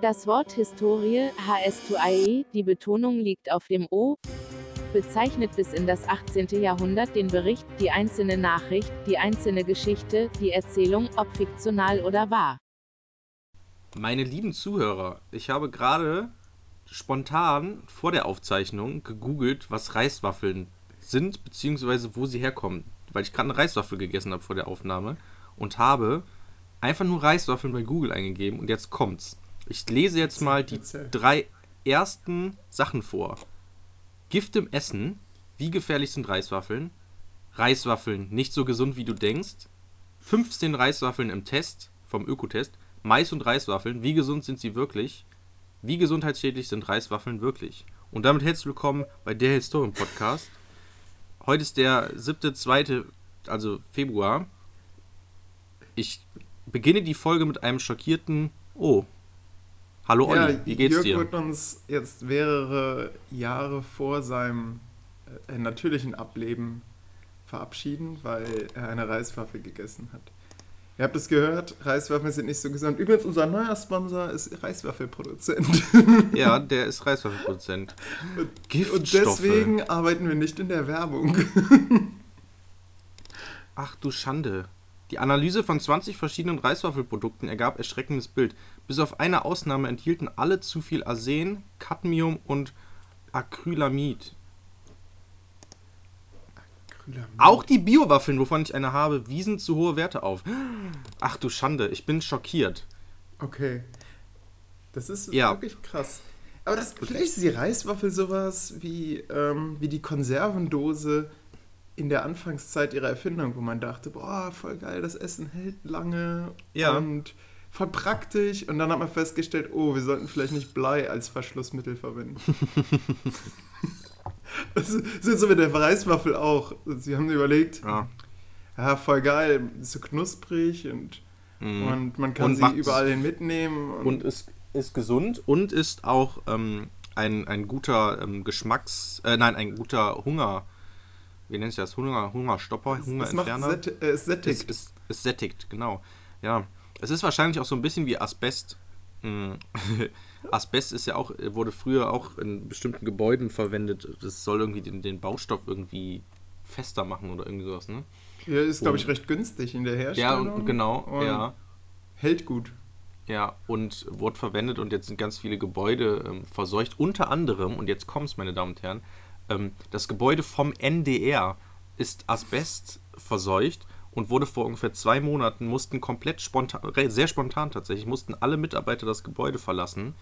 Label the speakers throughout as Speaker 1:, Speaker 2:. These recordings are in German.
Speaker 1: Das Wort Historie, HS2IE, die Betonung liegt auf dem O, bezeichnet bis in das 18. Jahrhundert den Bericht, die einzelne Nachricht, die einzelne Geschichte, die Erzählung, ob fiktional oder wahr.
Speaker 2: Meine lieben Zuhörer, ich habe gerade spontan vor der Aufzeichnung gegoogelt, was Reiswaffeln sind, beziehungsweise wo sie herkommen. Weil ich gerade eine Reiswaffel gegessen habe vor der Aufnahme und habe einfach nur Reiswaffeln bei Google eingegeben und jetzt kommt's. Ich lese jetzt mal die drei ersten Sachen vor. Gift im Essen. Wie gefährlich sind Reiswaffeln? Reiswaffeln nicht so gesund wie du denkst. 15 Reiswaffeln im Test vom Ökotest. Mais und Reiswaffeln. Wie gesund sind sie wirklich? Wie gesundheitsschädlich sind Reiswaffeln wirklich? Und damit herzlich willkommen bei der Historien Podcast. Heute ist der 7.2., also Februar. Ich beginne die Folge mit einem schockierten Oh. Hallo Olli,
Speaker 3: ja, wie geht's Jörg dir? wird uns jetzt mehrere Jahre vor seinem äh, natürlichen Ableben verabschieden, weil er eine Reiswaffe gegessen hat. Ihr habt es gehört, Reiswaffeln sind nicht so gesund. Übrigens, unser neuer Sponsor ist Reiswaffelproduzent.
Speaker 2: Ja, der ist Reiswaffelproduzent.
Speaker 3: Giftstoffe. Und deswegen arbeiten wir nicht in der Werbung.
Speaker 2: Ach du Schande. Die Analyse von 20 verschiedenen Reiswaffelprodukten ergab erschreckendes Bild. Bis auf eine Ausnahme enthielten alle zu viel Arsen, Cadmium und Acrylamid. Auch die Biowaffeln, wovon ich eine habe, wiesen zu hohe Werte auf. Ach du Schande, ich bin schockiert.
Speaker 3: Okay. Das ist ja. wirklich krass. Aber das, vielleicht ist die Reiswaffel sowas wie, ähm, wie die Konservendose in der Anfangszeit ihrer Erfindung, wo man dachte, boah, voll geil, das Essen hält lange ja. und voll praktisch. Und dann hat man festgestellt, oh, wir sollten vielleicht nicht Blei als Verschlussmittel verwenden. das ist so mit der Reiswaffel auch. Sie haben überlegt, ja, ja voll geil, ist so knusprig und, mhm. und man kann und sie überall hin mitnehmen.
Speaker 2: Und, und, ist, ist gesund und ist auch ähm, ein, ein guter ähm, Geschmacks-, äh, nein, ein guter Hunger- wie nennt sich das? Hunger, Hungerstopper, Hungerentferner. Es,
Speaker 3: äh, sättigt.
Speaker 2: Es, es, es, sättigt, genau. Ja. Es ist wahrscheinlich auch so ein bisschen wie Asbest. Hm. Asbest ist ja auch, wurde früher auch in bestimmten Gebäuden verwendet. Das soll irgendwie den, den Baustoff irgendwie fester machen oder irgendwie sowas, ne?
Speaker 3: Ja, ist, glaube ich, recht günstig in der Herstellung.
Speaker 2: Ja, und, genau, und ja.
Speaker 3: Hält gut.
Speaker 2: Ja, und wurde verwendet und jetzt sind ganz viele Gebäude ähm, verseucht. Unter anderem, und jetzt kommt es, meine Damen und Herren, ähm, das Gebäude vom NDR ist Asbest verseucht und wurde vor ungefähr zwei Monaten, mussten komplett spontan, sehr spontan tatsächlich, mussten alle Mitarbeiter das Gebäude verlassen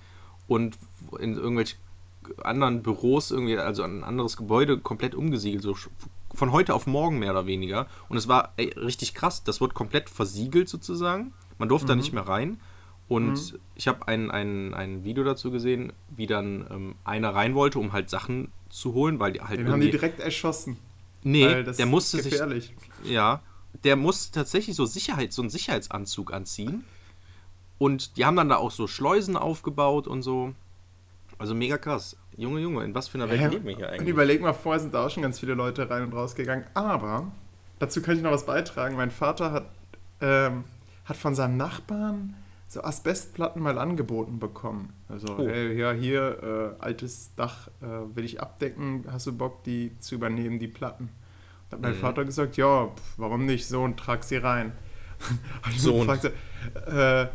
Speaker 2: und in irgendwelche anderen Büros irgendwie, also ein anderes Gebäude komplett umgesiedelt, so von heute auf morgen mehr oder weniger. Und es war ey, richtig krass, das wurde komplett versiegelt sozusagen. Man durfte mhm. da nicht mehr rein. Und mhm. ich habe ein, ein, ein Video dazu gesehen, wie dann ähm, einer rein wollte, um halt Sachen zu holen, weil die halt.
Speaker 3: Den haben die direkt erschossen.
Speaker 2: Nee, der musste gefährlich. sich. Ja, der muss tatsächlich so Sicherheit, so einen Sicherheitsanzug anziehen. Und die haben dann da auch so Schleusen aufgebaut und so. Also mega krass. Junge, Junge, in was für einer Welt ja, leben wir hier eigentlich? Und
Speaker 3: überleg mal, vorher sind da auch schon ganz viele Leute rein und rausgegangen. Aber dazu kann ich noch was beitragen. Mein Vater hat, ähm, hat von seinem Nachbarn so Asbestplatten mal angeboten bekommen. Also, oh. hey, ja, hier, äh, altes Dach äh, will ich abdecken, hast du Bock, die zu übernehmen, die Platten? Da hat mein mhm. Vater gesagt, ja, pf, warum nicht, Sohn, trag sie rein.
Speaker 2: Sohn. Gefragt,
Speaker 3: äh,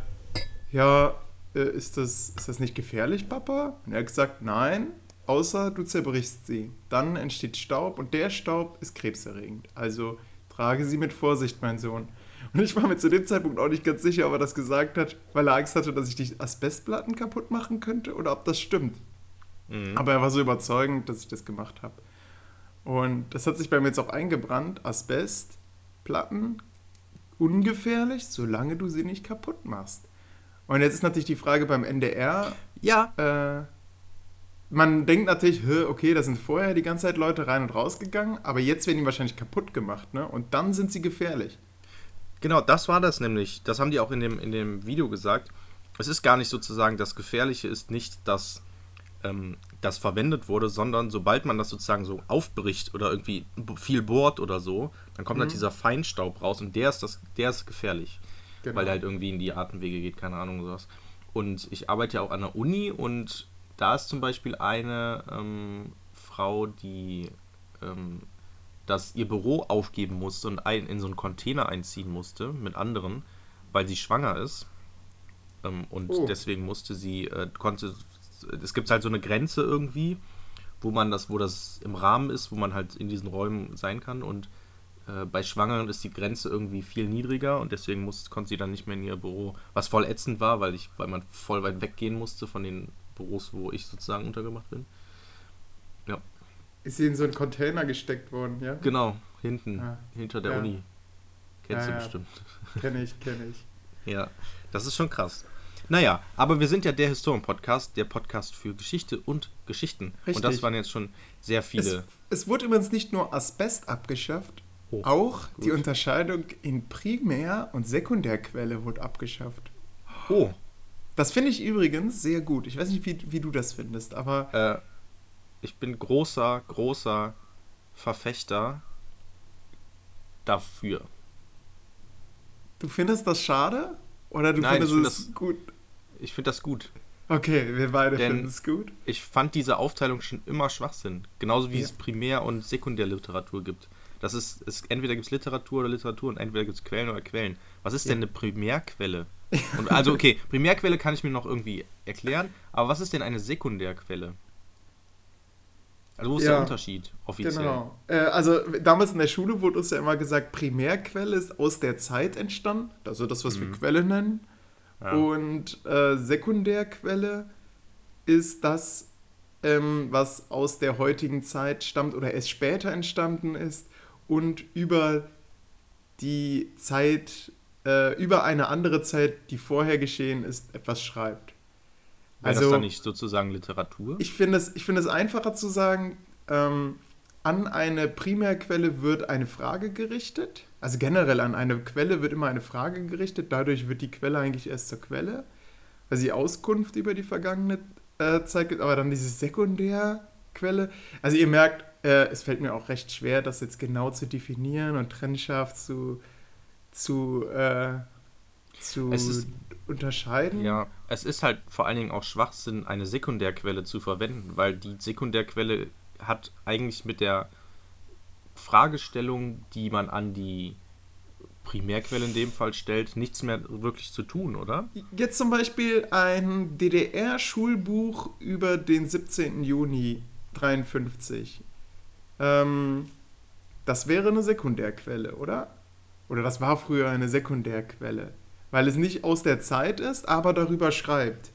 Speaker 3: ja, äh, ist, das, ist das nicht gefährlich, Papa? Und er hat gesagt, nein, außer du zerbrichst sie. Dann entsteht Staub und der Staub ist krebserregend. Also trage sie mit Vorsicht, mein Sohn. Und ich war mir zu dem Zeitpunkt auch nicht ganz sicher, ob er das gesagt hat, weil er Angst hatte, dass ich die Asbestplatten kaputt machen könnte oder ob das stimmt. Mhm. Aber er war so überzeugend, dass ich das gemacht habe. Und das hat sich bei mir jetzt auch eingebrannt. Asbestplatten ungefährlich, solange du sie nicht kaputt machst. Und jetzt ist natürlich die Frage beim NDR.
Speaker 2: Ja.
Speaker 3: Äh, man denkt natürlich, okay, da sind vorher die ganze Zeit Leute rein und rausgegangen, aber jetzt werden die wahrscheinlich kaputt gemacht, ne? Und dann sind sie gefährlich.
Speaker 2: Genau, das war das nämlich. Das haben die auch in dem, in dem Video gesagt. Es ist gar nicht sozusagen, das Gefährliche ist nicht, dass ähm, das verwendet wurde, sondern sobald man das sozusagen so aufbricht oder irgendwie viel bohrt oder so, dann kommt halt mhm. halt dieser Feinstaub raus und der ist, das, der ist gefährlich. Genau. Weil der halt irgendwie in die Atemwege geht, keine Ahnung, sowas. und ich arbeite ja auch an der Uni und da ist zum Beispiel eine ähm, Frau, die ähm, das ihr Büro aufgeben musste und ein, in so einen Container einziehen musste mit anderen, weil sie schwanger ist. Ähm, und
Speaker 3: Oh.
Speaker 2: deswegen musste sie, äh, konnte, es gibt halt so eine Grenze irgendwie, wo man das, wo das im Rahmen ist, wo man halt in diesen Räumen sein kann und äh, bei Schwangeren ist die Grenze irgendwie viel niedriger und deswegen muss, konnte sie dann nicht mehr in ihr Büro, was voll ätzend war, weil ich, weil man voll weit weggehen musste von den Büros, wo ich sozusagen untergebracht bin.
Speaker 3: Ist sie in so einen Container gesteckt worden, ja?
Speaker 2: Genau, hinten,
Speaker 3: Ah,
Speaker 2: hinter der
Speaker 3: ja.
Speaker 2: Uni. Kennst
Speaker 3: Ja,
Speaker 2: du bestimmt.
Speaker 3: Kenne ich, kenne ich.
Speaker 2: Ja, das ist schon krass. Naja, aber wir sind ja der Historien-Podcast, der Podcast für Geschichte und Geschichten. Und das
Speaker 3: Richtig.
Speaker 2: waren jetzt schon sehr
Speaker 3: Es,
Speaker 2: viele.
Speaker 3: es wurde übrigens nicht nur Asbest abgeschafft,
Speaker 2: Oh,
Speaker 3: auch die
Speaker 2: gut.
Speaker 3: Unterscheidung in Primär- und Sekundärquelle wurde abgeschafft.
Speaker 2: Oh,
Speaker 3: Das finde ich übrigens sehr gut. Ich weiß nicht, wie, wie du das findest, aber
Speaker 2: äh, ich bin großer, großer Verfechter dafür.
Speaker 3: du findest das schade? Oder du
Speaker 2: Nein,
Speaker 3: findest
Speaker 2: find
Speaker 3: es gut?
Speaker 2: Ich finde das gut.
Speaker 3: Okay, wir beide finden es gut.
Speaker 2: Ich fand diese Aufteilung schon immer Schwachsinn. Genauso wie
Speaker 3: Ja.
Speaker 2: es Primär- und Sekundärliteratur gibt. Das ist, es, entweder gibt es Literatur oder Literatur und entweder gibt es Quellen oder Quellen. Was ist denn eine Primärquelle? Und also, okay, Primärquelle kann ich mir noch irgendwie erklären, aber was ist denn eine Sekundärquelle? Also, wo ist
Speaker 3: Ja,
Speaker 2: der Unterschied offiziell?
Speaker 3: Genau. Äh, also damals in der Schule wurde uns ja immer gesagt, Primärquelle ist aus der Zeit entstanden, also das, was wir Quelle nennen.
Speaker 2: Ja.
Speaker 3: Und äh, Sekundärquelle ist das, ähm, was aus der heutigen Zeit stammt oder erst später entstanden ist und über die Zeit, äh, über eine andere Zeit, die vorher geschehen ist, etwas schreibt.
Speaker 2: Wäre das
Speaker 3: Also-
Speaker 2: dann nicht sozusagen Literatur?
Speaker 3: Ich finde es, ich finde es einfacher zu sagen, ähm, an eine Primärquelle wird eine Frage gerichtet. Also generell an eine Quelle wird immer eine Frage gerichtet. Dadurch wird die Quelle eigentlich erst zur Quelle, weil sie Auskunft über die vergangene äh, Zeit gibt. Aber dann diese Sekundärquelle. Also ihr merkt, äh, es fällt mir auch recht schwer, das jetzt genau zu definieren und trennscharf zu, zu, äh, zu
Speaker 2: Es ist-
Speaker 3: unterscheiden.
Speaker 2: Ja, es ist halt vor allen Dingen auch Schwachsinn, eine Sekundärquelle zu verwenden, weil die Sekundärquelle hat eigentlich mit der Fragestellung, die man an die Primärquelle in dem Fall stellt, nichts mehr wirklich zu tun, oder?
Speaker 3: Jetzt zum Beispiel ein DDR-Schulbuch über den 17. Juni 53. Ähm, das wäre eine Sekundärquelle, oder? Oder das war früher eine Sekundärquelle, weil es nicht aus der Zeit ist, aber darüber schreibt.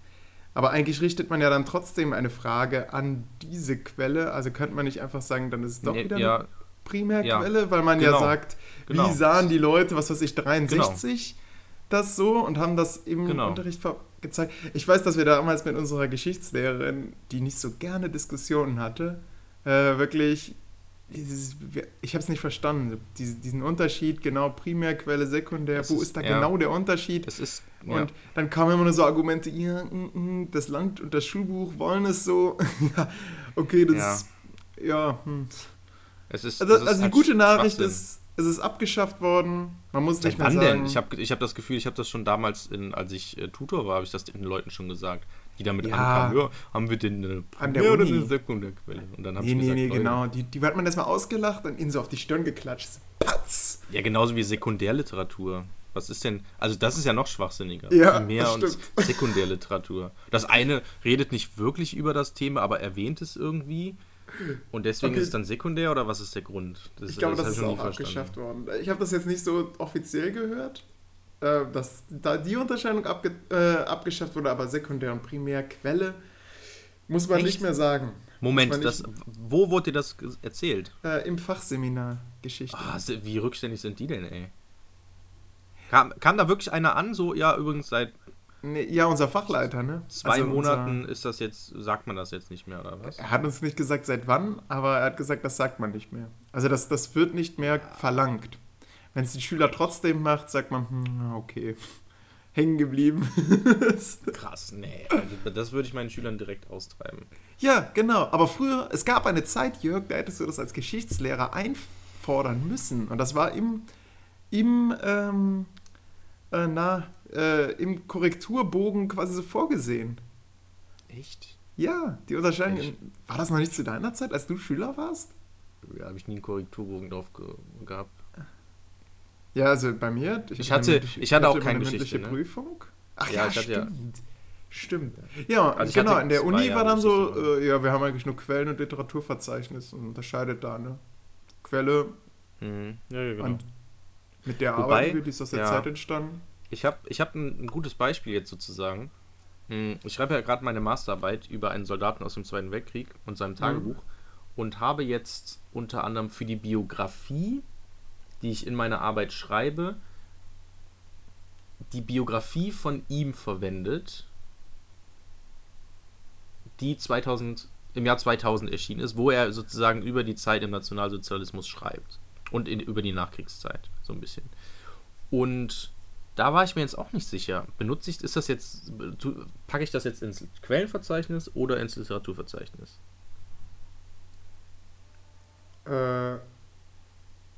Speaker 3: Aber eigentlich richtet man ja dann trotzdem eine Frage an diese Quelle. Also könnte man nicht einfach sagen, dann ist es doch
Speaker 2: Nee,
Speaker 3: wieder
Speaker 2: ja,
Speaker 3: eine Primärquelle, weil man
Speaker 2: genau,
Speaker 3: ja sagt,
Speaker 2: genau.
Speaker 3: wie sahen die Leute, was weiß ich, 63 das so und haben das im
Speaker 2: Genau.
Speaker 3: Unterricht gezeigt. Ich weiß, dass wir damals mit unserer Geschichtslehrerin, die nicht so gerne Diskussionen hatte, äh, wirklich, ich habe es nicht verstanden, diesen, Unterschied, genau Primärquelle, Sekundär,
Speaker 2: Es
Speaker 3: wo
Speaker 2: ist-
Speaker 3: ist da
Speaker 2: ja.
Speaker 3: genau der Unterschied?
Speaker 2: es ist. Ja,
Speaker 3: Und dann kamen immer nur so Argumente, ja, mm, mm, das Land und das Schulbuch wollen es so. okay, das
Speaker 2: Ja.
Speaker 3: ja, hm.
Speaker 2: es ist,
Speaker 3: Also,
Speaker 2: es ist
Speaker 3: also die
Speaker 2: halt
Speaker 3: gute Nachricht ist, es ist abgeschafft worden. Man muss
Speaker 2: Seit
Speaker 3: nicht mehr
Speaker 2: wann
Speaker 3: sagen.
Speaker 2: denn? Ich habe ich hab das Gefühl, ich habe das schon damals, in, als ich äh, Tutor war, habe ich das den Leuten schon gesagt, die damit
Speaker 3: Ja.
Speaker 2: ankamen. Ja, haben wir denn eine
Speaker 3: der
Speaker 2: Primär- oder eine Sekundärquelle? Und dann habe
Speaker 3: nee,
Speaker 2: ich
Speaker 3: nee,
Speaker 2: gesagt,
Speaker 3: nee,
Speaker 2: Leute,
Speaker 3: genau. Die, die hat man erstmal ausgelacht und ihnen so auf die Stirn geklatscht. Patz!
Speaker 2: Ja, genauso wie Sekundärliteratur. Was ist denn, also das ist ja noch schwachsinniger.
Speaker 3: Ja,
Speaker 2: Primär-
Speaker 3: das
Speaker 2: und. Sekundärliteratur. Das eine redet nicht wirklich über das Thema, aber erwähnt es irgendwie. Und deswegen
Speaker 3: Okay.
Speaker 2: ist es dann sekundär oder was ist der Grund?
Speaker 3: Ich glaube, das,
Speaker 2: hab
Speaker 3: ist auch abgeschafft worden. Ich habe das jetzt nicht so offiziell gehört, äh, dass da die Unterscheidung abge äh, abgeschafft wurde, aber Sekundär- und Primärquelle muss man
Speaker 2: Echt?
Speaker 3: nicht mehr sagen.
Speaker 2: Moment,
Speaker 3: Ich meine,
Speaker 2: das, wo wurde dir das erzählt?
Speaker 3: Äh, Im Fachseminar Geschichte.
Speaker 2: Ah, wie rückständig sind die denn, ey? Kam, kam da wirklich einer an, so, ja, übrigens seit
Speaker 3: Nee, ja, unser Fachleiter, ne?
Speaker 2: zwei
Speaker 3: Also
Speaker 2: Monaten ist das jetzt, sagt man das jetzt nicht mehr, oder was?
Speaker 3: Unser, er hat uns nicht gesagt, seit wann, aber er hat gesagt, das sagt man nicht mehr. Also das, das wird nicht mehr verlangt. Wenn es die Schüler trotzdem macht, sagt man, hm, okay, hängen geblieben.
Speaker 2: Krass, nee. Also das würde ich meinen Schülern direkt austreiben.
Speaker 3: ja, genau. Aber früher, es gab eine Zeit, Jörg, da hättest du das als Geschichtslehrer einfordern müssen. Und das war im, im ähm, äh, na, äh, im Korrekturbogen quasi so vorgesehen.
Speaker 2: Echt?
Speaker 3: Ja, die unterscheiden.
Speaker 2: Echt?
Speaker 3: War das noch nicht zu deiner Zeit, als du Schüler warst?
Speaker 2: Ja, habe ich nie einen Korrekturbogen drauf ge gehabt.
Speaker 3: Ja, also bei mir.
Speaker 2: Ich hatte-
Speaker 3: eine mündliche-
Speaker 2: ich hatte auch keine
Speaker 3: eine
Speaker 2: Geschichte,
Speaker 3: mündliche
Speaker 2: ne?
Speaker 3: Prüfung. Ach
Speaker 2: Ja,
Speaker 3: ja,
Speaker 2: ich hatte ja-
Speaker 3: stimmt. Stimmt. Ja,
Speaker 2: Also ich
Speaker 3: genau.
Speaker 2: hatte
Speaker 3: In der Uni
Speaker 2: Jahre
Speaker 3: war dann so,
Speaker 2: Geschichte,
Speaker 3: äh, ja, wir haben eigentlich nur Quellen und Literaturverzeichnis und unterscheidet da, ne? Quelle,
Speaker 2: Mhm. Ja, ja, genau.
Speaker 3: und mit der
Speaker 2: Wobei,
Speaker 3: arbeiten wir, die ist aus der
Speaker 2: ja.
Speaker 3: Zeit entstanden.
Speaker 2: Ich habe ich hab ein, ein gutes Beispiel jetzt sozusagen. Hm, Ich schreibe ja gerade meine Masterarbeit über einen Soldaten aus dem Zweiten Weltkrieg und seinem Tagebuch und habe jetzt unter anderem für die Biografie, die ich in meiner Arbeit schreibe, die Biografie von ihm verwendet, die 2000, im Jahr 2000 erschienen ist, wo er sozusagen über die Zeit im Nationalsozialismus schreibt und in, über die Nachkriegszeit so ein bisschen. Und da war ich mir jetzt auch nicht sicher. Benutze ich, ist das jetzt, packe ich das jetzt ins Quellenverzeichnis oder ins Literaturverzeichnis?
Speaker 3: Äh,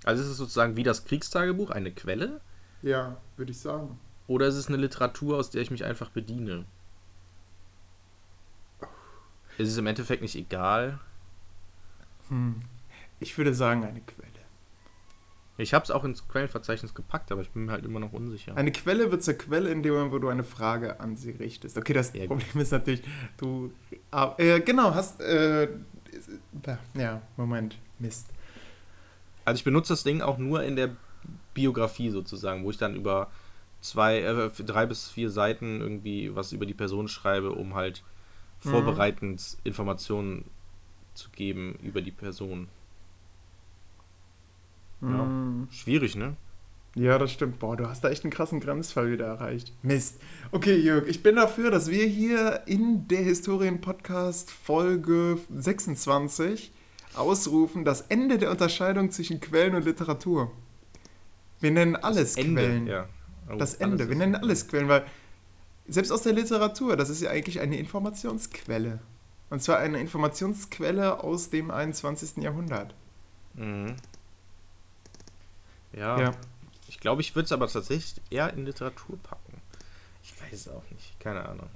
Speaker 2: Also ist es sozusagen wie das Kriegstagebuch eine Quelle
Speaker 3: ja, würde ich sagen.
Speaker 2: oder ist es eine Literatur, aus der ich mich einfach bediene? Ist es im Endeffekt nicht egal?
Speaker 3: Hm. Ich würde sagen, eine Quelle.
Speaker 2: Ich habe es auch ins Quellenverzeichnis gepackt, aber ich bin mir halt immer noch unsicher.
Speaker 3: Eine Quelle wird zur Quelle in dem Moment, wo du eine Frage an sie richtest. Okay, das
Speaker 2: Ja,
Speaker 3: Problem ist natürlich, du. Ah, äh, genau, hast. Äh, ja, Moment. Mist.
Speaker 2: Also ich benutze das Ding auch nur in der Biografie sozusagen, wo ich dann über zwei, äh, drei bis vier Seiten irgendwie was über die Person schreibe, um halt
Speaker 3: Mhm.
Speaker 2: vorbereitend Informationen zu geben über die Person. Ja.
Speaker 3: Hm.
Speaker 2: Schwierig, ne?
Speaker 3: Ja, das stimmt. Boah, du hast da echt einen krassen Grenzfall wieder erreicht. Mist. Okay, Jörg, ich bin dafür, dass wir hier in der Historien-Podcast Folge 26 ausrufen das Ende der Unterscheidung zwischen Quellen und Literatur. Wir nennen alles
Speaker 2: Das Ende,
Speaker 3: Quellen.
Speaker 2: Ja. Oh,
Speaker 3: Das Ende. Wir nennen alles Quellen, weil selbst aus der Literatur, das ist ja eigentlich eine Informationsquelle. Und zwar eine Informationsquelle aus dem 21. Jahrhundert.
Speaker 2: Mhm. Ja,
Speaker 3: Ja.
Speaker 2: ich glaube, ich würde es aber tatsächlich eher in Literatur packen. Ich weiß es auch nicht. Keine Ahnung.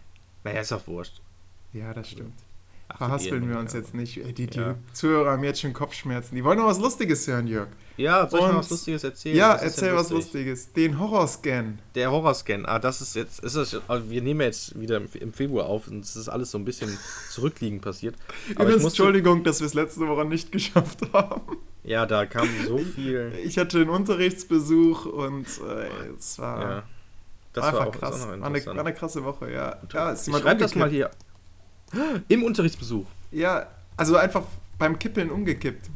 Speaker 2: Naja, ist auch wurscht.
Speaker 3: Ja, das stimmt. Verhaspeln wir uns jetzt nicht. Äh, Die, die
Speaker 2: Ja.
Speaker 3: Zuhörer haben jetzt schon Kopfschmerzen. Die wollen noch was Lustiges hören, Jörg.
Speaker 2: Ja, soll ich mal was Lustiges erzählen?
Speaker 3: Ja,
Speaker 2: Was
Speaker 3: erzähl was
Speaker 2: lustig?
Speaker 3: Lustiges. Den Horrorscan.
Speaker 2: Der Horrorscan, ah, das ist jetzt, ist das, also wir nehmen jetzt wieder im, Februar auf und es ist alles so ein bisschen zurückliegend passiert. Aber
Speaker 3: Übrigens, Entschuldigung, dass wir es letzte Woche nicht geschafft haben.
Speaker 2: ja, da kam so viel.
Speaker 3: Ich hatte einen Unterrichtsbesuch und äh, es war,
Speaker 2: Ja, das
Speaker 3: war
Speaker 2: war
Speaker 3: einfach
Speaker 2: auch,
Speaker 3: krass.
Speaker 2: auch
Speaker 3: War eine, war eine krasse Woche, ja. ja
Speaker 2: schreibe das mal hier. Im Unterrichtsbesuch.
Speaker 3: Ja, also einfach beim Kippeln umgekippt.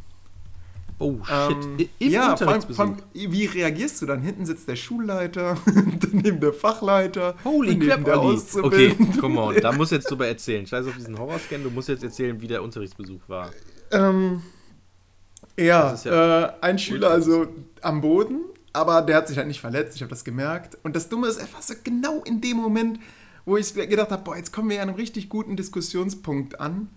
Speaker 2: Oh, shit.
Speaker 3: Ähm,
Speaker 2: Im
Speaker 3: ja, vor allem,
Speaker 2: Unterrichtsbesuch.
Speaker 3: vor allem, wie reagierst du dann? Hinten sitzt der Schulleiter, daneben der Fachleiter,
Speaker 2: Holy crap,
Speaker 3: der
Speaker 2: Olli. Okay, come on, da musst du jetzt drüber erzählen. Scheiß auf diesen Horrorscan, du musst jetzt erzählen, wie der Unterrichtsbesuch war.
Speaker 3: Ähm, ja,
Speaker 2: ja
Speaker 3: äh, ein Schüler also am Boden, aber der hat sich halt nicht verletzt, ich habe das gemerkt. Und das Dumme ist, er so genau in dem Moment, wo ich gedacht habe, boah, jetzt kommen wir ja an einem richtig guten Diskussionspunkt an.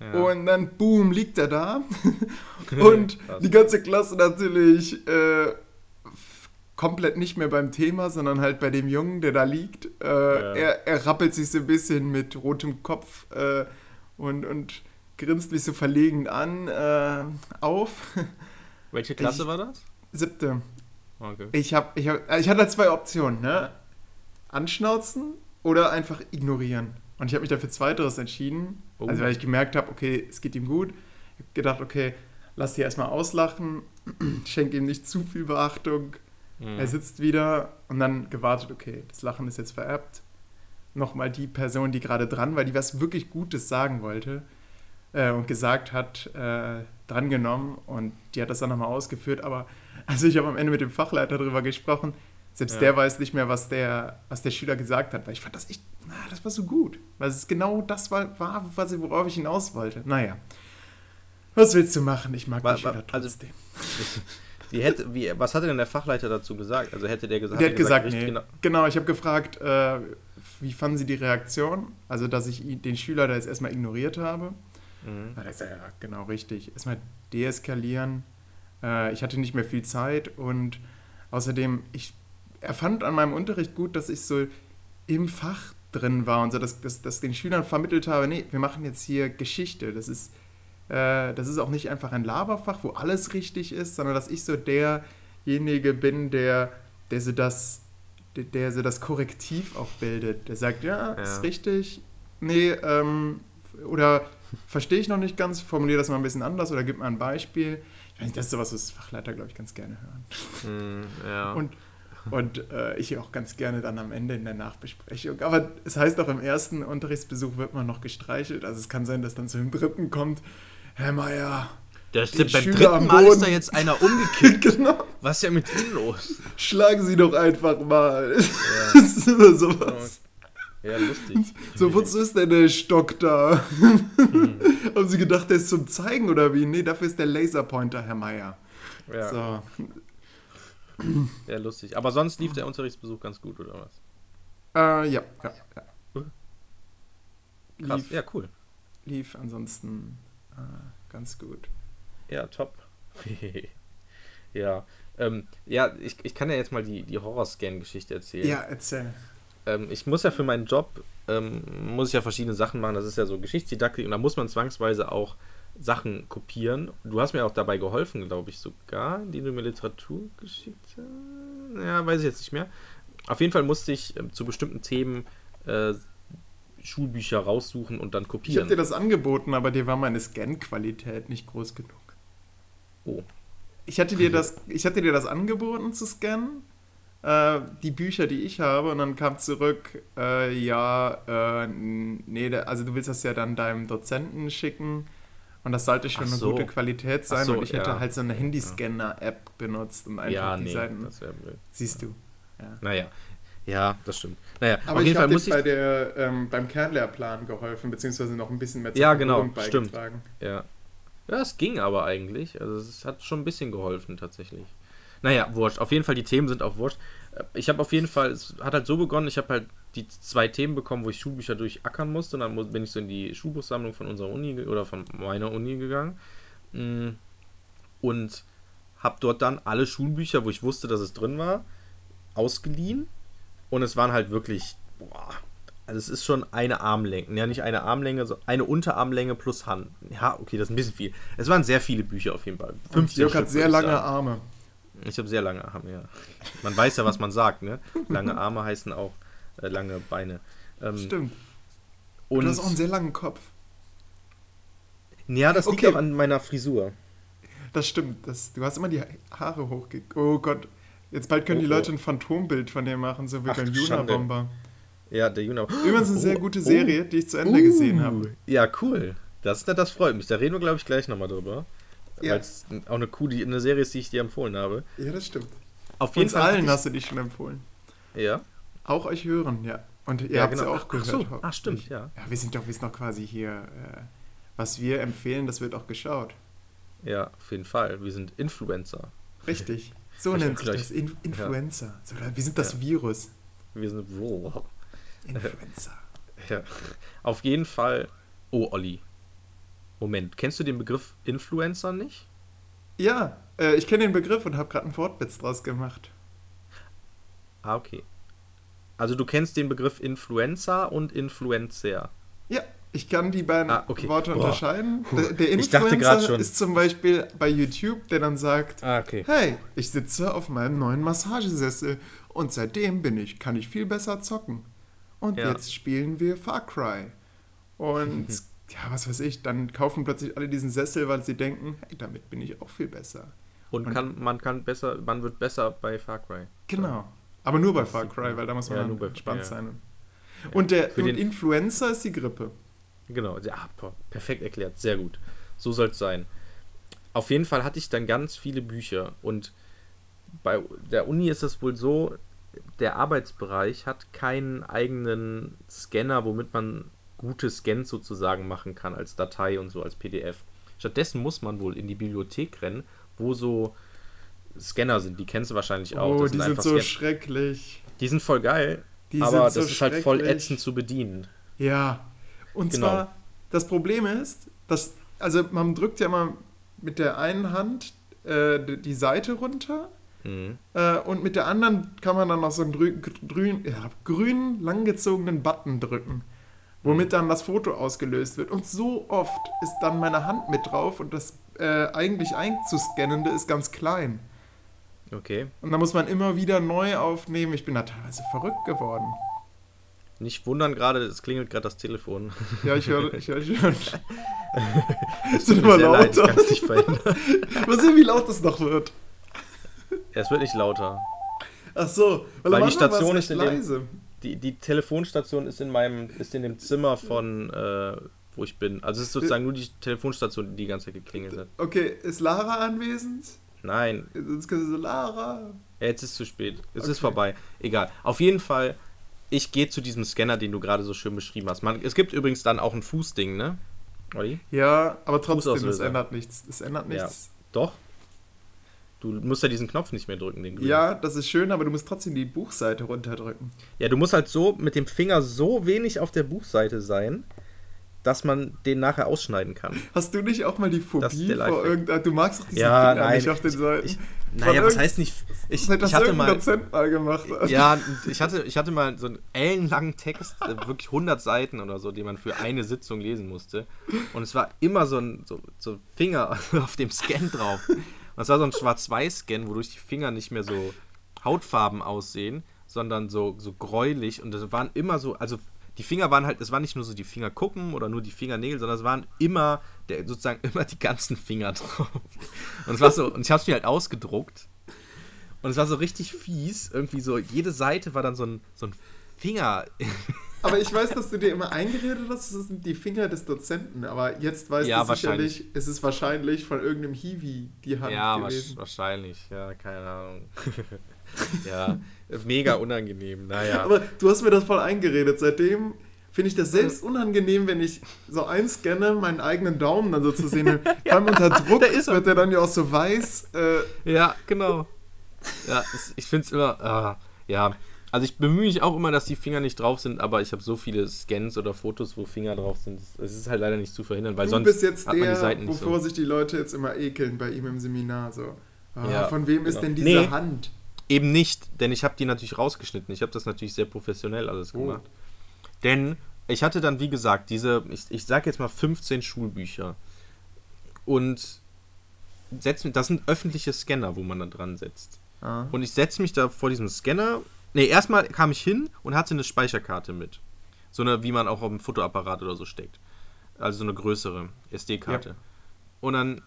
Speaker 2: Ja.
Speaker 3: Und dann, boom, liegt er da. und die ganze Klasse natürlich äh, komplett nicht mehr beim Thema, sondern halt bei dem Jungen, der da liegt. Äh, er, er rappelt sich so ein bisschen mit rotem Kopf äh, und, und grinst mich so verlegen an äh, auf.
Speaker 2: Welche Klasse
Speaker 3: ich-
Speaker 2: war das?
Speaker 3: Siebte.
Speaker 2: Okay.
Speaker 3: Ich, hab, ich, hab, ich hatte zwei Optionen, ne? Anschnauzen oder einfach ignorieren. Und ich habe mich dafür zweiteres entschieden.
Speaker 2: Oh.
Speaker 3: Also weil ich gemerkt habe, okay, es geht ihm gut. Ich habe gedacht, okay, lass die erstmal auslachen, schenke ihm nicht zu viel Beachtung.
Speaker 2: Mhm.
Speaker 3: Er sitzt wieder und dann gewartet, okay, das Lachen ist jetzt vererbt. Nochmal die Person, die gerade dran war, die was wirklich Gutes sagen wollte äh, und gesagt hat, äh, drangenommen und die hat das dann nochmal ausgeführt. Aber also ich habe am Ende mit dem Fachleiter darüber gesprochen. Selbst
Speaker 2: Ja.
Speaker 3: der weiß nicht mehr, was der, was der Schüler gesagt hat, weil ich fand das echt, na, das war so gut. Weil es genau das war, war was, worauf ich hinaus wollte. Naja. Was willst du machen? Ich mag
Speaker 2: Wa-
Speaker 3: die
Speaker 2: wa-
Speaker 3: Schüler
Speaker 2: also-
Speaker 3: trotzdem.
Speaker 2: Wie hätte, wie, was hatte denn der Fachleiter dazu gesagt? Also hätte der gesagt,
Speaker 3: Der hat gesagt,
Speaker 2: richtig
Speaker 3: nee.
Speaker 2: genau-
Speaker 3: Genau, ich habe gefragt, äh, wie fanden Sie die Reaktion? Also, dass ich den Schüler da jetzt erstmal ignoriert habe.
Speaker 2: Mhm.
Speaker 3: Na, das ist ja genau richtig. Erstmal deeskalieren. Äh, ich hatte nicht mehr viel Zeit und außerdem, ich er fand an meinem Unterricht gut, dass ich so im Fach drin war und so, dass, dass, dass den Schülern vermittelt habe, nee, wir machen jetzt hier Geschichte. Das ist, äh, das ist auch nicht einfach ein Laberfach, wo alles richtig ist, sondern dass ich so derjenige bin, der, der so das, der, der so das Korrektiv auch bildet. Der sagt, ja,
Speaker 2: Ja.
Speaker 3: ist richtig. Nee, ähm, oder verstehe ich noch nicht ganz, formuliere das mal ein bisschen anders oder gib mal ein Beispiel. Ich weiß nicht, das ist sowas, was Fachleiter, glaube ich, ganz gerne hören.
Speaker 2: Hm, ja.
Speaker 3: Und, und äh, ich auch ganz gerne dann am Ende in der Nachbesprechung. Aber es heißt auch, im ersten Unterrichtsbesuch wird man noch gestreichelt. Also es kann sein, dass dann zu dem dritten kommt, Herr Meier,
Speaker 2: Der
Speaker 3: den
Speaker 2: beim
Speaker 3: Schüler
Speaker 2: dritten Mal ist da jetzt einer umgekippt.
Speaker 3: genau,
Speaker 2: Was ist ja mit Ihnen los?
Speaker 3: schlagen Sie doch einfach mal. Das ist immer sowas.
Speaker 2: Ja, lustig.
Speaker 3: So, wozu ist denn der Stock da?
Speaker 2: Hm.
Speaker 3: Haben Sie gedacht, der ist zum Zeigen oder wie? Nee, dafür ist der Laserpointer, Herr Meier.
Speaker 2: Ja,
Speaker 3: So.
Speaker 2: ja, lustig. Aber sonst lief der Unterrichtsbesuch ganz gut, oder was?
Speaker 3: Äh, ja, ja, ja.
Speaker 2: Krass.
Speaker 3: Lief,
Speaker 2: Ja, cool.
Speaker 3: lief ansonsten äh, ganz gut.
Speaker 2: Ja, top. ja. Ähm, ja, ich, ich kann ja jetzt mal die, die Horrorscan-Geschichte erzählen.
Speaker 3: Ja, erzähl.
Speaker 2: ähm, ich muss ja für meinen Job, ähm, muss ich ja verschiedene Sachen machen. Das ist ja so Geschichtsdidaktik und da muss man zwangsweise auch Sachen kopieren. Du hast mir auch dabei geholfen, glaube ich sogar, indem du mir Literatur geschickt hast. Ja, weiß ich jetzt nicht mehr. Auf jeden Fall musste ich ähm, zu bestimmten Themen äh, Schulbücher raussuchen und dann
Speaker 3: Ich
Speaker 2: kopieren.
Speaker 3: habe dir das angeboten, aber dir war meine Scan-Qualität nicht groß genug.
Speaker 2: oh,
Speaker 3: Ich hatte dir das, ich hatte dir das angeboten zu scannen, äh, die Bücher, die ich habe, und dann kam zurück, äh, ja, äh, nee, also du willst das ja dann deinem Dozenten schicken und das sollte schon
Speaker 2: Ach
Speaker 3: eine
Speaker 2: so.
Speaker 3: gute Qualität sein
Speaker 2: so,
Speaker 3: und ich hätte
Speaker 2: ja.
Speaker 3: halt so eine Handyscanner-App benutzt und einfach
Speaker 2: ja,
Speaker 3: die
Speaker 2: nee,
Speaker 3: Seiten.
Speaker 2: das blöd.
Speaker 3: Siehst du. Ja.
Speaker 2: Naja, ja, das stimmt. Naja,
Speaker 3: Aber
Speaker 2: auf
Speaker 3: ich
Speaker 2: jeden Fall
Speaker 3: habe dir
Speaker 2: muss ich.
Speaker 3: bei der, ähm, beim Kernlehrplan geholfen, beziehungsweise noch ein bisschen mehr zur
Speaker 2: Ja, genau, stimmt.
Speaker 3: beigetragen.
Speaker 2: Ja. Ja, es ging aber eigentlich. Also es hat schon ein bisschen geholfen tatsächlich. Naja, wurscht. Auf jeden Fall, die Themen sind auch wurscht. Ich habe auf jeden Fall, es hat halt so begonnen, ich habe halt die zwei Themen bekommen, wo ich Schulbücher durchackern musste. Und dann bin ich so in die Schulbuchsammlung von unserer Uni oder von meiner Uni gegangen. Mm. Und habe dort dann alle Schulbücher, wo ich wusste, dass es drin war, ausgeliehen. Und es waren halt wirklich, boah, also es ist schon eine Armlänge, ja nicht eine Armlänge, so eine Unterarmlänge plus Hand. Ja, okay, das ist ein bisschen viel. Es waren sehr viele Bücher auf jeden Fall.
Speaker 3: Und
Speaker 2: 15
Speaker 3: Jörg hat sehr lange. Arme.
Speaker 2: Ich habe sehr lange Arme, ja. Man weiß ja, was man sagt, ne? Lange Arme heißen auch äh, lange Beine. Ähm,
Speaker 3: Stimmt.
Speaker 2: Und
Speaker 3: du hast auch einen sehr langen Kopf.
Speaker 2: ja, das liegt
Speaker 3: Okay.
Speaker 2: auch an meiner Frisur.
Speaker 3: Das stimmt. Das, du hast immer die Haare hochge... Oh Gott. Jetzt bald können
Speaker 2: Oh,
Speaker 3: die
Speaker 2: oh.
Speaker 3: Leute ein Phantombild von dir machen, so wie
Speaker 2: Ach,
Speaker 3: beim. Juna-Bomber.
Speaker 2: Ja, der Juna.
Speaker 3: Übrigens eine sehr
Speaker 2: Oh,
Speaker 3: gute
Speaker 2: oh.
Speaker 3: Serie, die ich zu Ende gesehen
Speaker 2: Uh,
Speaker 3: habe.
Speaker 2: Ja, cool. Das, das freut mich. Da reden wir, glaube ich, gleich nochmal drüber.
Speaker 3: Ja.
Speaker 2: Weil es auch eine, coole, eine Serie ist, die ich dir empfohlen habe.
Speaker 3: Ja, das stimmt.
Speaker 2: Auf jeden
Speaker 3: Uns
Speaker 2: Fall.
Speaker 3: allen hast du dich schon empfohlen.
Speaker 2: ja.
Speaker 3: Auch euch hören, ja. Und ihr habt es ja auch
Speaker 2: Ach
Speaker 3: gehört.
Speaker 2: so.
Speaker 3: hoffentlich.
Speaker 2: Ach, stimmt, ja.
Speaker 3: Ja, wir sind doch, wir sind doch quasi hier. Äh, was wir empfehlen, das wird auch geschaut.
Speaker 2: Ja, auf jeden Fall. Wir sind Influencer.
Speaker 3: Richtig. So nennt sich das. In Influencer. So, wir sind das
Speaker 2: Ja.
Speaker 3: Virus.
Speaker 2: Wir sind. Wow.
Speaker 3: Influencer.
Speaker 2: Ja. Auf jeden Fall. Oh, Olli. Moment, kennst du den Begriff Influencer nicht?
Speaker 3: Ja, äh, ich kenne den Begriff und habe gerade einen Wortwitz draus gemacht.
Speaker 2: Ah, okay. Also du kennst den Begriff Influencer und Influencer.
Speaker 3: Ja, ich kann die beiden
Speaker 2: Ah, okay.
Speaker 3: Worte
Speaker 2: Boah.
Speaker 3: unterscheiden. Der, der
Speaker 2: Ich dachte grad
Speaker 3: Influencer
Speaker 2: schon.
Speaker 3: ist zum Beispiel bei YouTube, der dann sagt,
Speaker 2: Ah, okay.
Speaker 3: hey, ich sitze auf meinem neuen Massagesessel und seitdem bin ich, kann ich viel besser zocken. Und
Speaker 2: Ja.
Speaker 3: jetzt spielen wir Far Cry. Und ja, was weiß ich, dann kaufen plötzlich alle diesen Sessel, weil sie denken, hey, damit bin ich auch viel besser.
Speaker 2: Und,
Speaker 3: Und-
Speaker 2: kann, man kann besser, man wird besser bei Far Cry.
Speaker 3: Genau. Aber nur bei Far Cry, weil da muss man
Speaker 2: Ja,
Speaker 3: dann
Speaker 2: nur bei-
Speaker 3: entspannt
Speaker 2: ja.
Speaker 3: sein. Und der
Speaker 2: Für
Speaker 3: und
Speaker 2: den-
Speaker 3: Influencer ist die Grippe.
Speaker 2: Genau, ja, perfekt erklärt, sehr gut. So soll es sein. Auf jeden Fall hatte ich dann ganz viele Bücher und bei der Uni ist es wohl so, der Arbeitsbereich hat keinen eigenen Scanner, womit man gute Scans sozusagen machen kann als Datei und so als PDF. Stattdessen muss man wohl in die Bibliothek rennen, wo so Scanner sind. Die kennst du wahrscheinlich auch.
Speaker 3: Oh,
Speaker 2: Das
Speaker 3: die sind so
Speaker 2: Scan-
Speaker 3: schrecklich.
Speaker 2: die sind voll geil,
Speaker 3: Die
Speaker 2: aber
Speaker 3: sind so
Speaker 2: das ist halt voll ätzend zu bedienen.
Speaker 3: Ja. Und
Speaker 2: Genau.
Speaker 3: zwar, das Problem ist, dass, also man drückt ja mal mit der einen Hand äh, die- Seite runter
Speaker 2: Mhm.
Speaker 3: Äh, und mit der anderen kann man dann noch so einen grün, grün, ja, grün langgezogenen Button drücken, womit dann das Foto ausgelöst wird. Und so oft ist dann meine Hand mit drauf und das äh, eigentlich einzuscannende ist ganz klein.
Speaker 2: Okay.
Speaker 3: Und da muss man immer wieder neu aufnehmen. Ich bin da teilweise verrückt geworden.
Speaker 2: Nicht wundern gerade, es klingelt gerade das Telefon.
Speaker 3: Ja, ich höre ich hör schon.
Speaker 2: Es
Speaker 3: wird immer
Speaker 2: sehr leid, ich
Speaker 3: lauter. Mal sehen, wie laut das noch wird.
Speaker 2: Es wird nicht lauter.
Speaker 3: Ach so,
Speaker 2: Weil
Speaker 3: am
Speaker 2: die Station ist in dem-
Speaker 3: leise.
Speaker 2: Die, die Telefonstation ist in meinem, ist in dem Zimmer von, äh, wo ich bin. Also es ist sozusagen nur die Telefonstation, die die ganze Zeit geklingelt hat.
Speaker 3: Okay, ist Lara anwesend?
Speaker 2: Nein,
Speaker 3: Sonst können sie so, Lara.
Speaker 2: Ja, Jetzt ist es zu spät. Es
Speaker 3: Okay.
Speaker 2: ist vorbei. Egal. Auf jeden Fall, ich gehe zu diesem Scanner, den du gerade so schön beschrieben hast. Man, es gibt übrigens dann auch ein Fußding, ne? Olli?
Speaker 3: Ja, aber trotzdem, es ändert nichts. Es ändert
Speaker 2: Ja.
Speaker 3: nichts.
Speaker 2: Doch. Du musst ja diesen Knopf nicht mehr drücken, den grünen.
Speaker 3: Ja, das ist schön, aber du musst trotzdem die Buchseite runterdrücken.
Speaker 2: Ja, du musst halt so mit dem Finger so wenig auf der Buchseite sein, dass man den nachher ausschneiden kann.
Speaker 3: Hast du nicht auch mal die Phobie vor
Speaker 2: Lifehack.
Speaker 3: irgendein... Du magst doch diesen
Speaker 2: Ja,
Speaker 3: Finger
Speaker 2: nein.
Speaker 3: nicht auf den Seiten.
Speaker 2: Ich, naja, was heißt nicht. Ich,
Speaker 3: das
Speaker 2: ich hatte mal.
Speaker 3: Dozent mal gemacht hat.
Speaker 2: Ja, ich hatte, ich hatte mal so einen ellenlangen Text, äh, wirklich 100 Seiten oder so, den man für eine Sitzung lesen musste. Und es war immer so ein so, so Finger auf dem Scan drauf. Und es war so ein Schwarz-Weiß-Scan, wodurch die Finger nicht mehr so Hautfarben aussehen, sondern so, so gräulich. Und das waren immer so, also die Finger waren halt, es waren nicht nur so die Fingerkuppen oder nur die Fingernägel, sondern es waren immer, der, sozusagen immer die ganzen Finger drauf. Und es war so, und ich habe es mir halt ausgedruckt. Und es war so richtig fies. Irgendwie so, jede Seite war dann so ein, so ein Finger.
Speaker 3: Aber ich weiß, dass du dir immer eingeredet hast, das sind die Finger des Dozenten. Aber jetzt weißt
Speaker 2: Ja,
Speaker 3: du sicherlich, es ist wahrscheinlich von irgendeinem Hiwi die Hand
Speaker 2: ja,
Speaker 3: gewesen.
Speaker 2: wasch- wahrscheinlich. Ja, keine Ahnung. ja, mega unangenehm. Naja.
Speaker 3: Aber du hast mir das voll eingeredet. Seitdem finde ich das selbst unangenehm, wenn ich so einscanne, meinen eigenen Daumen dann so zu sehen. Vor allem unter Druck
Speaker 2: ist
Speaker 3: wird der dann ja auch so weiß. Äh,
Speaker 2: Ja, genau. Ja, ich finde es immer. ah, ja. Also ich bemühe mich auch immer, dass die Finger nicht drauf sind, aber ich habe so viele Scans oder Fotos, wo Finger drauf sind. Es ist halt leider nicht zu verhindern, weil
Speaker 3: du
Speaker 2: sonst
Speaker 3: bist jetzt
Speaker 2: hat man die
Speaker 3: der,
Speaker 2: Seiten nicht
Speaker 3: wovor
Speaker 2: so.
Speaker 3: sich die Leute jetzt immer ekeln bei ihm im Seminar. So. Ah,
Speaker 2: Ja,
Speaker 3: von wem ist
Speaker 2: genau.
Speaker 3: denn diese
Speaker 2: Nee.
Speaker 3: Hand?
Speaker 2: Eben nicht, denn ich habe die natürlich rausgeschnitten. Ich habe das natürlich sehr professionell alles
Speaker 3: Oh.
Speaker 2: gemacht. Denn ich hatte dann, wie gesagt, diese, ich, ich sage jetzt mal 15 Schulbücher. Und setz, das sind öffentliche Scanner, wo man da dran setzt.
Speaker 3: Ah.
Speaker 2: Und ich setze mich da vor diesem Scanner. Ne, erstmal kam ich hin und hatte eine Speicherkarte mit. So eine, wie man auch auf dem Fotoapparat oder so steckt. Also so eine größere SD-Karte.
Speaker 3: Ja.
Speaker 2: Und dann,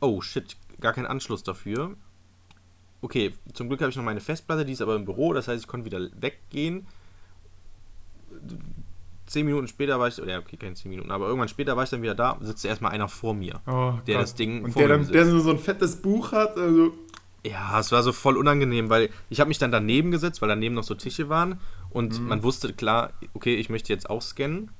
Speaker 2: oh shit, gar kein Anschluss dafür. Okay, zum Glück habe ich noch meine Festplatte, die ist aber im Büro, das heißt, ich konnte wieder weggehen. Zehn Minuten später war ich, oder ja, okay, keine zehn Minuten, aber irgendwann später war ich dann wieder da, sitzt erstmal einer vor mir.
Speaker 3: Oh
Speaker 2: Der
Speaker 3: Gott.
Speaker 2: das Ding
Speaker 3: Und
Speaker 2: vor
Speaker 3: der,
Speaker 2: mir
Speaker 3: dann, der so so ein fettes Buch hat. Also,
Speaker 2: Ja, es war so voll unangenehm, weil ich habe mich dann daneben gesetzt, weil daneben noch so Tische waren und
Speaker 3: Mhm.
Speaker 2: man wusste klar, okay, ich möchte jetzt auch scannen.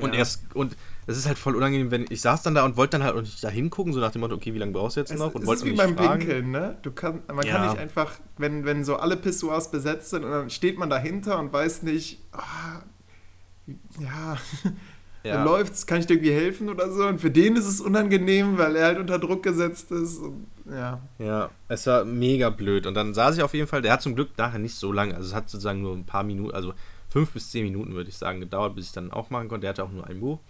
Speaker 2: Und
Speaker 3: Ja.
Speaker 2: erst und es ist halt voll unangenehm, wenn ich saß dann da und wollte dann halt auch nicht da hingucken, so nach dem Motto, okay, wie lange brauchst du jetzt
Speaker 3: es,
Speaker 2: noch? Und
Speaker 3: es
Speaker 2: wollte
Speaker 3: ist wie beim
Speaker 2: fragen.
Speaker 3: Pinkeln, ne? Du kann, man kann
Speaker 2: Ja.
Speaker 3: nicht einfach, wenn, wenn so alle Pissoirs besetzt sind und dann steht man dahinter und weiß nicht, ah, ja,
Speaker 2: Ja.
Speaker 3: dann läuft's, kann ich dir irgendwie helfen oder so? Und für den ist es unangenehm, weil er halt unter Druck gesetzt ist. Und, ja.
Speaker 2: Ja, es war mega blöd. Und dann saß ich auf jeden Fall, der hat zum Glück nachher nicht so lange, also es hat sozusagen nur ein paar Minuten, also fünf bis zehn Minuten würde ich sagen, gedauert, bis ich dann auch machen konnte. Der hatte auch nur ein Buch.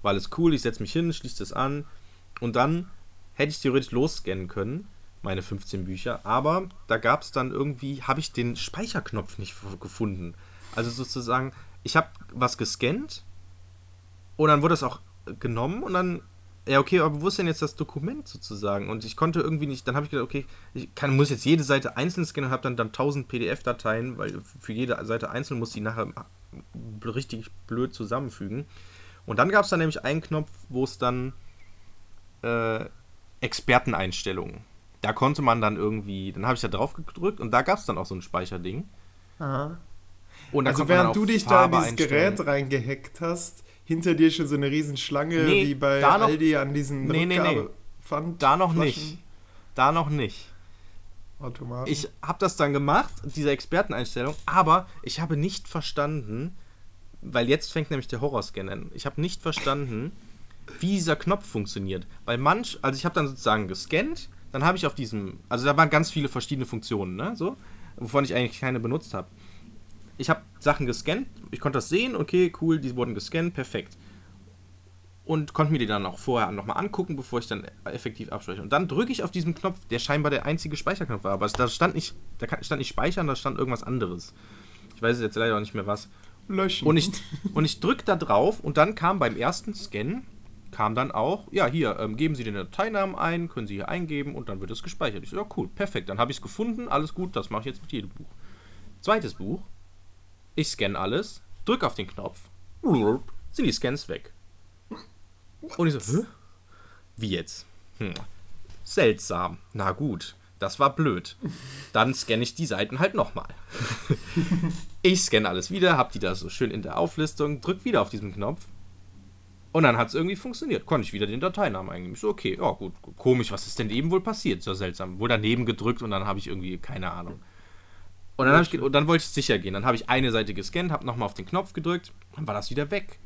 Speaker 2: War alles cool, ich setze mich hin, schließe das an und dann hätte ich theoretisch losscannen können, meine 15 Bücher, aber da gab es dann irgendwie, habe ich den Speicherknopf nicht gefunden. Also sozusagen, ich habe was gescannt und dann wurde das auch genommen und dann, ja, okay, aber wo ist denn jetzt das Dokument sozusagen? Und ich konnte irgendwie nicht, dann habe ich gedacht, okay, ich kann, muss jetzt jede Seite einzeln scannen und habe dann, dann 1000 PDF-Dateien, weil für jede Seite einzeln muss die nachher richtig blöd zusammenfügen. Und dann gab es dann nämlich einen Knopf, wo es dann äh, Experteneinstellungen. Da konnte man dann irgendwie, dann habe ich da drauf gedrückt und da gab es dann auch so ein Speicherding.
Speaker 3: Aha.
Speaker 2: Und da
Speaker 3: Also
Speaker 2: dann
Speaker 3: während du dich da in
Speaker 2: Farbe
Speaker 3: dieses. Gerät reingehackt hast, hinter dir schon so eine riesen Schlange
Speaker 2: Nee,
Speaker 3: wie bei
Speaker 2: noch-
Speaker 3: Aldi an diesen
Speaker 2: Nee, nee, nee.
Speaker 3: Pfand-
Speaker 2: Da noch
Speaker 3: Flaschen-
Speaker 2: nicht. Da noch nicht.
Speaker 3: Automaten.
Speaker 2: Ich habe das dann gemacht, diese Experteneinstellung, aber ich habe nicht verstanden, weil jetzt fängt nämlich der Horrorscan an. Ich habe nicht verstanden, wie dieser Knopf funktioniert. Weil manch, also ich habe dann sozusagen gescannt, dann habe ich auf diesem, also da waren ganz viele verschiedene Funktionen, ne, so, wovon ich eigentlich keine benutzt habe. Ich habe Sachen gescannt, ich konnte das sehen, okay, cool, die wurden gescannt, perfekt. Und konnte mir die dann auch vorher nochmal angucken, bevor ich dann effektiv abspeichere. Und dann drücke ich auf diesen Knopf, der scheinbar der einzige Speicherknopf war. Aber da stand nicht, da stand nicht speichern, da stand irgendwas anderes. Ich weiß jetzt leider auch nicht mehr was.
Speaker 3: Löschen.
Speaker 2: Und ich, und ich drücke da drauf und dann kam beim ersten Scan, kam dann auch, ja, hier, ähm, geben Sie den Dateinamen ein, können Sie hier eingeben und dann wird es gespeichert. Ich so, ja, cool, perfekt, dann habe ich es gefunden, alles gut, das mache ich jetzt mit jedem Buch. Zweites Buch, ich scanne alles, drücke auf den Knopf, sind die Scans weg. Und ich so, Hä? wie jetzt? Hm. Seltsam. Na gut, das war blöd. Dann scanne ich die Seiten halt nochmal. ich scanne alles wieder, hab die da so schön in der Auflistung, drück wieder auf diesen Knopf. Und dann hat es irgendwie funktioniert. Konnte ich wieder den Dateinamen eingeben. Ich so, okay, ja gut, komisch, was ist denn eben wohl passiert? So seltsam. Wohl daneben gedrückt und dann habe ich irgendwie, keine Ahnung. Und dann, ich, und dann wollte ich sicher gehen. Dann habe ich eine Seite gescannt, habe nochmal auf den Knopf gedrückt, dann war das wieder weg.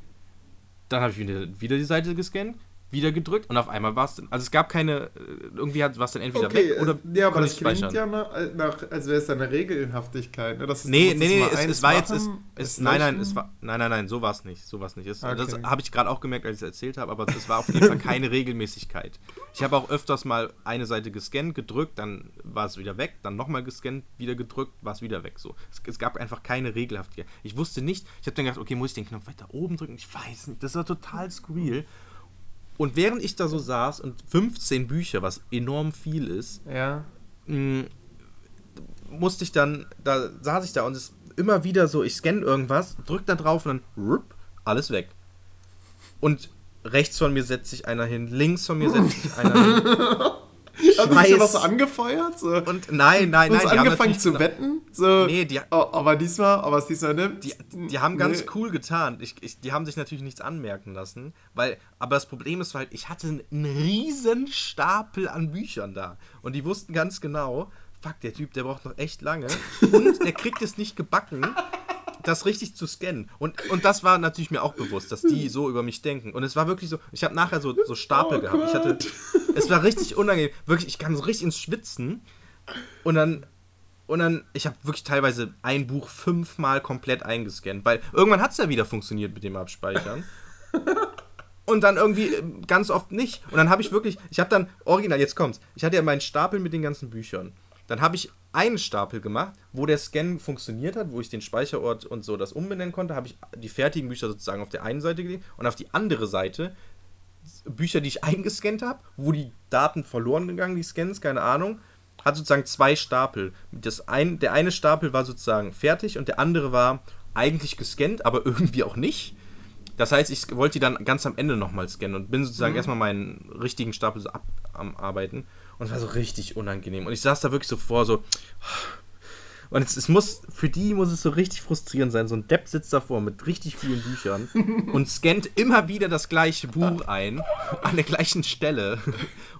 Speaker 2: Dann habe ich wieder, wieder die Seite gescannt, wieder gedrückt und auf einmal war es dann. Also es gab keine. Irgendwie war es dann entweder
Speaker 3: okay,
Speaker 2: weg oder.
Speaker 3: Ja, aber das
Speaker 2: speichern.
Speaker 3: klingt ja nach, nach als wäre es eine Regelhaftigkeit. Ne? Das ist,
Speaker 2: Nee, nee, nee, es, es war jetzt, es, es, nein, nein, es war, nein, nein, nein, so war es nicht, so war es nicht. Es, Das
Speaker 3: Okay.
Speaker 2: habe ich gerade auch gemerkt, als ich es erzählt habe, aber es war auf jeden Fall keine Regelmäßigkeit. Ich habe auch öfters mal eine Seite gescannt, gedrückt, dann war es wieder weg, dann nochmal gescannt, wieder gedrückt, war es wieder weg. So, es, es gab einfach keine Regelhaftigkeit. Ich wusste nicht, ich habe dann gedacht, okay, muss ich den Knopf weiter oben drücken? Ich weiß nicht, das war total skurril. Und während ich da so saß und 15 Bücher, was enorm viel ist,
Speaker 3: Ja.
Speaker 2: mh, musste ich dann, da saß ich da und es immer wieder so, ich scanne irgendwas, drück da drauf und dann rup, alles weg. Und rechts von mir setzt sich einer hin, links von mir setzt sich einer hin.
Speaker 3: Hast du
Speaker 2: weiß.
Speaker 3: schon was angefeuert? So,
Speaker 2: Und nein, nein,
Speaker 3: Hast
Speaker 2: nein,
Speaker 3: du
Speaker 2: die haben
Speaker 3: angefangen
Speaker 2: natürlich-
Speaker 3: zu wetten? So,
Speaker 2: Nee, die-
Speaker 3: oh, aber diesmal, aber es diesmal nimmt.
Speaker 2: Die, die haben ganz
Speaker 3: Nee.
Speaker 2: cool getan. Ich, ich, die haben sich natürlich nichts anmerken lassen, weil, aber das Problem ist halt, ich hatte einen riesen Stapel an Büchern da. Und die wussten ganz genau, fuck, der Typ, der braucht noch echt lange. Und der kriegt es nicht gebacken, das richtig zu scannen. Und, und das war natürlich mir auch bewusst, dass die so über mich denken. Und es war wirklich so, ich habe nachher so, so Stapel
Speaker 3: Oh
Speaker 2: gehabt. Ich hatte, es war richtig unangenehm. Wirklich, ich kam so richtig ins Schwitzen. Und dann, und dann, ich habe wirklich teilweise ein Buch fünfmal komplett eingescannt, weil irgendwann hat es ja wieder funktioniert mit dem Abspeichern. Und dann irgendwie äh, ganz oft nicht. Und dann habe ich wirklich, ich habe dann, original, jetzt kommt's, ich hatte ja meinen Stapel mit den ganzen Büchern. Dann habe ich einen Stapel gemacht, wo der Scan funktioniert hat, wo ich den Speicherort und so das umbenennen konnte, habe ich die fertigen Bücher sozusagen auf der einen Seite gelegt und auf die andere Seite Bücher, die ich eingescannt habe, wo die Daten verloren gegangen, die Scans, keine Ahnung, hat sozusagen zwei Stapel. Das ein, der eine Stapel war sozusagen fertig und der andere war eigentlich gescannt, aber irgendwie auch nicht. Das heißt, ich wollte die dann ganz am Ende nochmal scannen und bin sozusagen erstmal meinen richtigen Stapel so ab am Arbeiten. Und es war so richtig unangenehm. Und ich saß da wirklich so vor, so. Und es, es muss, für die muss es so richtig frustrierend sein. So ein Depp sitzt davor mit richtig vielen Büchern und scannt immer wieder das gleiche Buch ein, an der gleichen Stelle.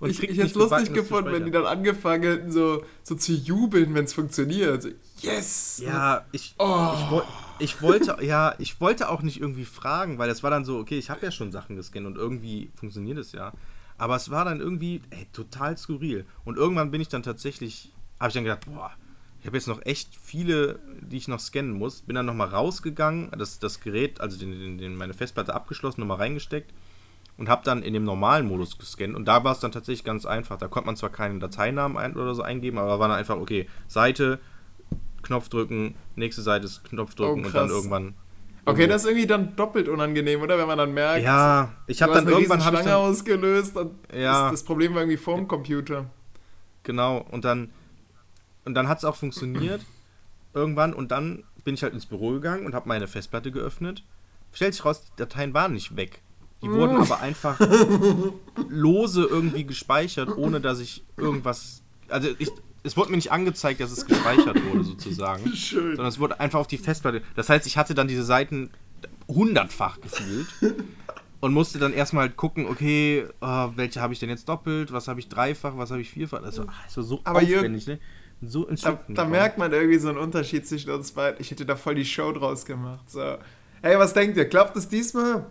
Speaker 2: Und
Speaker 3: ich hätte es lustig
Speaker 2: das
Speaker 3: gefunden, wenn die dann angefangen hätten, so, so zu jubeln, wenn es funktioniert. So, yes!
Speaker 2: Ja, ich,
Speaker 3: Oh.
Speaker 2: ich, woll- ich wollte, ja, ich wollte auch nicht irgendwie fragen, weil es war dann so, okay, ich habe ja schon Sachen gescannt und irgendwie funktioniert es ja. Aber es war dann irgendwie, ey, total skurril. Und irgendwann bin ich dann tatsächlich, habe ich dann gedacht, boah, ich habe jetzt noch echt viele, die ich noch scannen muss. Bin dann nochmal rausgegangen, das, das Gerät, also den, den, den, meine Festplatte abgeschlossen, nochmal reingesteckt und habe dann in dem normalen Modus gescannt. Und da war es dann tatsächlich ganz einfach. Da konnte man zwar keinen Dateinamen ein oder so eingeben, aber war dann einfach, okay, Seite, Knopf drücken, nächste Seite ist Knopf drücken
Speaker 3: Oh,
Speaker 2: und dann irgendwann.
Speaker 3: Okay, das ist irgendwie dann doppelt unangenehm, oder? Wenn man dann merkt,
Speaker 2: Ja, ich habe dann
Speaker 3: eine
Speaker 2: irgendwann hab ich
Speaker 3: Schlange
Speaker 2: dann,
Speaker 3: ausgelöst und
Speaker 2: Ja.
Speaker 3: das, das Problem war irgendwie vorm Computer.
Speaker 2: genau und dann und dann hat es auch funktioniert irgendwann und dann bin ich halt ins Büro gegangen und habe meine Festplatte geöffnet. Stellt sich raus, die Dateien waren nicht weg. Die wurden aber einfach lose irgendwie gespeichert, ohne dass ich irgendwas also ich es wurde mir nicht angezeigt, dass es gespeichert wurde sozusagen.
Speaker 3: Schön.
Speaker 2: sondern es wurde einfach auf die Festplatte. Das heißt, ich hatte dann diese Seiten hundertfach gefühlt und musste dann erstmal halt gucken, okay, äh, welche habe ich denn jetzt doppelt, was habe ich dreifach, was habe ich vierfach. Das war so
Speaker 3: Aber Jürgen,
Speaker 2: aufwendig, ne? So ins
Speaker 3: Da, da merkt man irgendwie so einen Unterschied zwischen uns beiden. Ich hätte da voll die Show draus gemacht. So. Hey, was denkt ihr? Klappt es diesmal?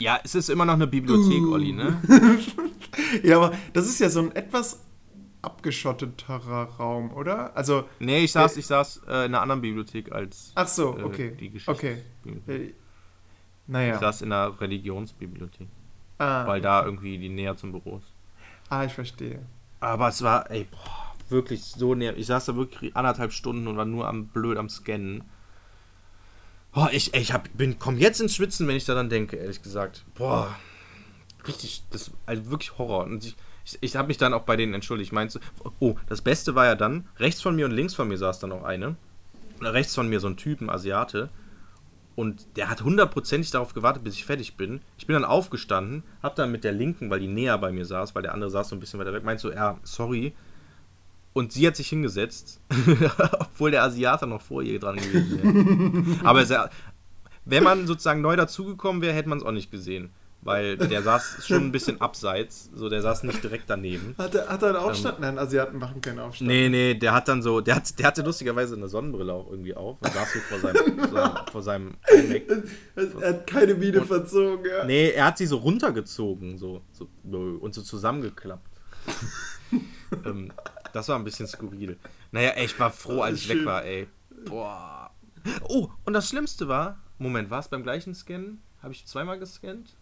Speaker 2: Ja, es ist immer noch eine Bibliothek,
Speaker 3: Uh.
Speaker 2: Olli, ne?
Speaker 3: Ja, aber das ist ja so ein etwas abgeschotteterer Raum, oder? Also,
Speaker 2: Nee, ich saß, ich saß äh, in einer anderen Bibliothek als
Speaker 3: ach so,
Speaker 2: äh,
Speaker 3: okay.
Speaker 2: die Geschichte.
Speaker 3: Okay. Äh,
Speaker 2: Ich
Speaker 3: Naja.
Speaker 2: saß in einer Religionsbibliothek,
Speaker 3: Ah,
Speaker 2: weil da irgendwie die näher zum Büro ist.
Speaker 3: ah, ich verstehe.
Speaker 2: Aber es war, ey, boah, wirklich so näher. Ich saß da wirklich anderthalb Stunden und war nur am blöd am Scannen. Boah, ich, ey, ich hab, bin, komm jetzt ins Schwitzen, wenn ich daran denke, ehrlich gesagt. Boah, richtig, das, also wirklich Horror. Und ich, ich, ich habe mich dann auch bei denen entschuldigt. Ich meinte, so, oh, das Beste war ja dann, rechts von mir und links von mir saß dann noch eine. Rechts von mir so ein Typ, ein Asiate. Und der hat hundertprozentig darauf gewartet, bis ich fertig bin. Ich bin dann aufgestanden, hab dann mit der linken, weil die näher bei mir saß, weil der andere saß so ein bisschen weiter weg, meinte so, ja, sorry. Und sie hat sich hingesetzt, obwohl der Asiater noch vor ihr dran gewesen wäre. Aber es, wenn man sozusagen neu dazugekommen wäre, hätte man es auch nicht gesehen. Weil der saß schon ein bisschen abseits, so der saß nicht direkt daneben.
Speaker 3: Hat er, hat er einen Aufstand? Nein, Asiaten machen keinen Aufstand.
Speaker 2: Nee, nee, der hat dann so, der, hat, der hatte lustigerweise eine Sonnenbrille auch irgendwie auf und saß so vor seinem, vor seinem.
Speaker 3: Er hat keine Miene
Speaker 2: Und-
Speaker 3: verzogen, ja.
Speaker 2: Nee, er hat sie so runtergezogen so, so und so zusammengeklappt. ähm, das war ein bisschen skurril. Naja, ey, ich war froh, als ich weg war, ey. Boah. Oh, und das Schlimmste war, Moment, war es beim gleichen Scannen? Habe ich zweimal gescannt?